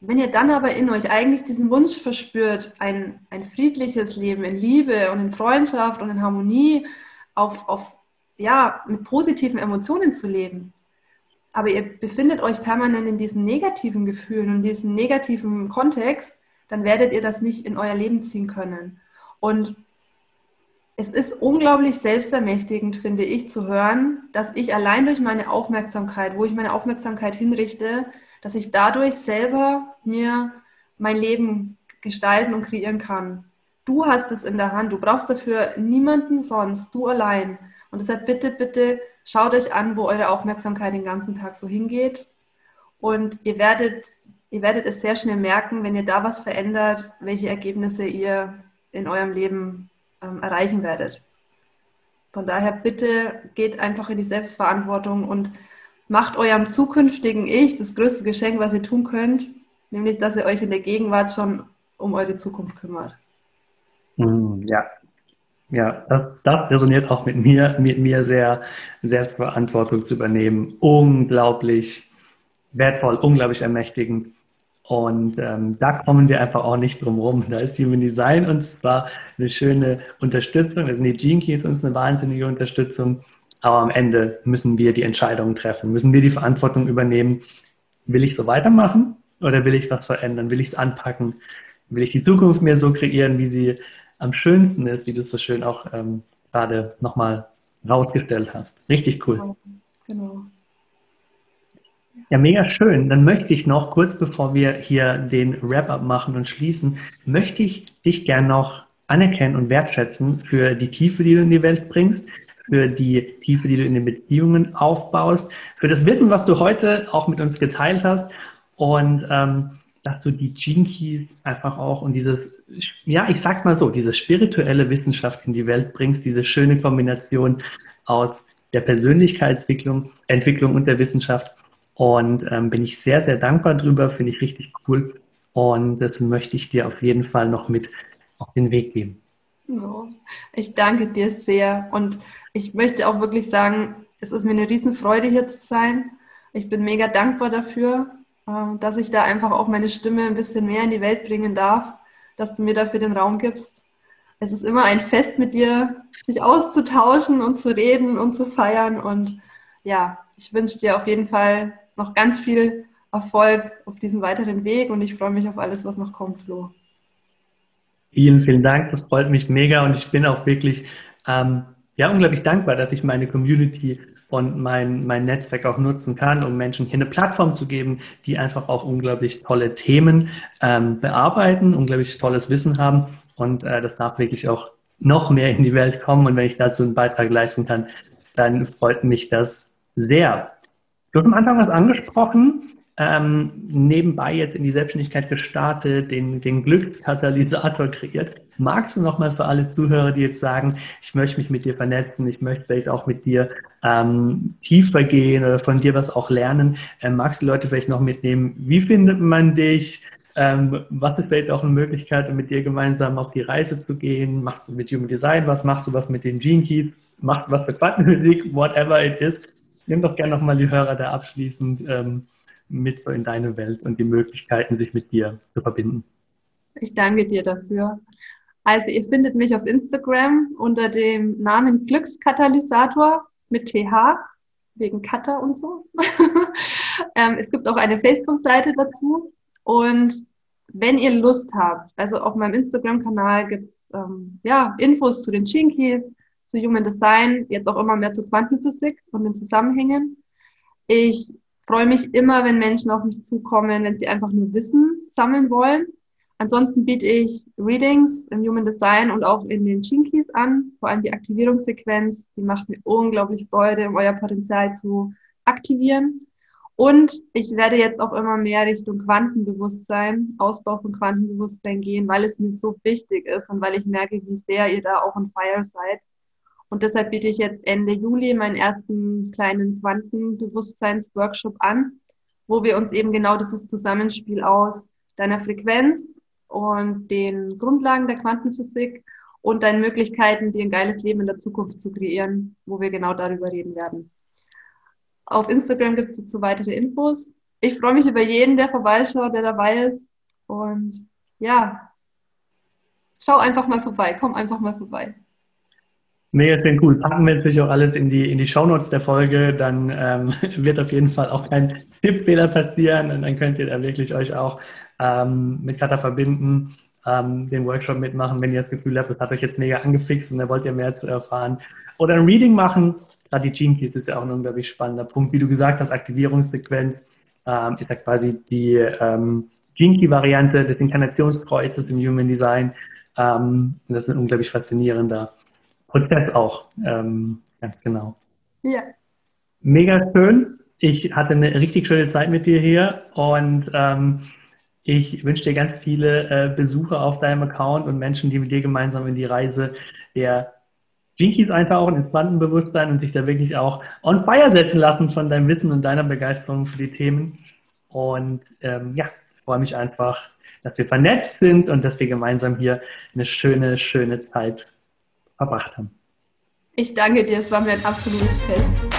wenn ihr dann aber in euch eigentlich diesen Wunsch verspürt, ein, ein friedliches Leben in Liebe und in Freundschaft und in Harmonie, auf, auf, ja, mit positiven Emotionen zu leben, aber ihr befindet euch permanent in diesen negativen Gefühlen und diesen negativen Kontext, dann werdet ihr das nicht in euer Leben ziehen können. Und es ist unglaublich selbstermächtigend, finde ich, zu hören, dass ich allein durch meine Aufmerksamkeit, wo ich meine Aufmerksamkeit hinrichte, dass ich dadurch selber mir mein Leben gestalten und kreieren kann. Du hast es in der Hand. Du brauchst dafür niemanden sonst, du allein. Und deshalb bitte, bitte schaut euch an, wo eure Aufmerksamkeit den ganzen Tag so hingeht. Und ihr werdet, ihr werdet es sehr schnell merken, wenn ihr da was verändert, welche Ergebnisse ihr in eurem Leben ähm, erreichen werdet. Von daher bitte geht einfach in die Selbstverantwortung und macht eurem zukünftigen Ich das größte Geschenk, was ihr tun könnt, nämlich dass ihr euch in der Gegenwart schon um eure Zukunft kümmert. Hm, ja, ja, das, das resoniert auch mit mir, mit mir sehr, sehr Verantwortung zu übernehmen. Unglaublich wertvoll, unglaublich ermächtigend. Und ähm, da kommen wir einfach auch nicht drum rum. Da ist Human Design uns zwar eine schöne Unterstützung, also die Gene Key ist uns eine wahnsinnige Unterstützung, aber am Ende müssen wir die Entscheidungen treffen, müssen wir die Verantwortung übernehmen. Will ich so weitermachen oder will ich was verändern? Will ich es anpacken? Will ich die Zukunft mir so kreieren, wie sie am schönsten ist, wie du es so schön auch ähm, gerade nochmal rausgestellt hast. Richtig cool. Genau. Ja, mega schön. Dann möchte ich noch, kurz bevor wir hier den Wrap-up machen und schließen, möchte ich dich gern noch anerkennen und wertschätzen für die Tiefe, die du in die Welt bringst, für die Tiefe, die du in den Beziehungen aufbaust, für das Wissen, was du heute auch mit uns geteilt hast und ähm, dass du die Gene Keys einfach auch und dieses, ja, ich sag's mal so, diese spirituelle Wissenschaft in die Welt bringst, diese schöne Kombination aus der Persönlichkeitsentwicklung Entwicklung und der Wissenschaft. Und ähm, bin ich sehr, sehr dankbar drüber, finde ich richtig cool. Und das möchte ich dir auf jeden Fall noch mit auf den Weg geben. Oh, ich danke dir sehr. Und ich möchte auch wirklich sagen, es ist mir eine Riesenfreude, hier zu sein. Ich bin mega dankbar dafür, ähm, dass ich da einfach auch meine Stimme ein bisschen mehr in die Welt bringen darf, dass du mir dafür den Raum gibst. Es ist immer ein Fest mit dir, sich auszutauschen und zu reden und zu feiern. Und ja, ich wünsche dir auf jeden Fall noch ganz viel Erfolg auf diesem weiteren Weg und ich freue mich auf alles, was noch kommt, Flo. Vielen, vielen Dank. Das freut mich mega und ich bin auch wirklich ähm, ja, unglaublich dankbar, dass ich meine Community und mein, mein Netzwerk auch nutzen kann, um Menschen hier eine Plattform zu geben, die einfach auch unglaublich tolle Themen ähm, bearbeiten, unglaublich tolles Wissen haben und äh, das darf wirklich auch noch mehr in die Welt kommen und wenn ich dazu einen Beitrag leisten kann, dann freut mich das sehr. Du hast am Anfang was angesprochen, ähm, nebenbei jetzt in die Selbstständigkeit gestartet, den, den Glückskatalysator kreiert. Magst du nochmal für alle Zuhörer, die jetzt sagen, ich möchte mich mit dir vernetzen, ich möchte vielleicht auch mit dir ähm, tiefer gehen oder von dir was auch lernen, ähm, magst du Leute vielleicht noch mitnehmen, wie findet man dich? Ähm, was ist vielleicht auch eine Möglichkeit, um mit dir gemeinsam auf die Reise zu gehen? Machst du mit Human Design was? Machst du was mit den Gene Keys? Machst du was für Quantenphysik? Whatever it is. Nimm doch gerne nochmal die Hörer da abschließend ähm, mit in deine Welt und die Möglichkeiten, sich mit dir zu verbinden. Ich danke dir dafür. Also ihr findet mich auf Instagram unter dem Namen Glückskatalysator mit TH, wegen Cutter und so. *laughs* ähm, es gibt auch eine Facebook-Seite dazu. Und wenn ihr Lust habt, also auf meinem Instagram-Kanal gibt es ähm, ja, Infos zu den Chinkies, zu Human Design, jetzt auch immer mehr zu Quantenphysik und den Zusammenhängen. Ich freue mich immer, wenn Menschen auf mich zukommen, wenn sie einfach nur Wissen sammeln wollen. Ansonsten biete ich Readings im Human Design und auch in den Chinkies an, vor allem die Aktivierungssequenz. Die macht mir unglaublich Freude, um euer Potenzial zu aktivieren. Und ich werde jetzt auch immer mehr Richtung Quantenbewusstsein, Ausbau von Quantenbewusstsein gehen, weil es mir so wichtig ist und weil ich merke, wie sehr ihr da auch on fire seid. Und deshalb biete ich jetzt Ende Juli meinen ersten kleinen Quantenbewusstseins-Workshop an, wo wir uns eben genau dieses Zusammenspiel aus deiner Frequenz und den Grundlagen der Quantenphysik und deinen Möglichkeiten, dir ein geiles Leben in der Zukunft zu kreieren, wo wir genau darüber reden werden. Auf Instagram gibt es dazu weitere Infos. Ich freue mich über jeden, der vorbeischaut, der dabei ist. Und ja, schau einfach mal vorbei, komm einfach mal vorbei. Mega schön cool. Packen wir natürlich auch alles in die, in die Shownotes der Folge. Dann ähm, *laughs* wird auf jeden Fall auch kein Tippfehler passieren und dann könnt ihr da wirklich euch auch ähm, mit Kata verbinden, ähm, den Workshop mitmachen, wenn ihr das Gefühl habt, das hat euch jetzt mega angefixt und da wollt ihr mehr zu erfahren. Oder ein Reading machen. Gerade die Gene Keys ist ja auch ein unglaublich spannender Punkt. Wie du gesagt hast, Aktivierungssequenz ähm, ist ja quasi die ähm, Gene Key-Variante des Inkarnationskreuzes im Human Design. Ähm, das ist ein unglaublich faszinierender Prozess auch. Ähm, ganz genau. Ja. Mega schön. Ich hatte eine richtig schöne Zeit mit dir hier und ähm, ich wünsche dir ganz viele äh, Besucher auf deinem Account und Menschen, die mit dir gemeinsam in die Reise der Jinkies eintauchen ins Quantenbewusstsein und sich da wirklich auch on fire setzen lassen von deinem Wissen und deiner Begeisterung für die Themen. Und ähm, ja, ich freue mich einfach, dass wir vernetzt sind und dass wir gemeinsam hier eine schöne, schöne Zeit verbracht haben. Ich danke dir, es war mir ein absolutes Fest.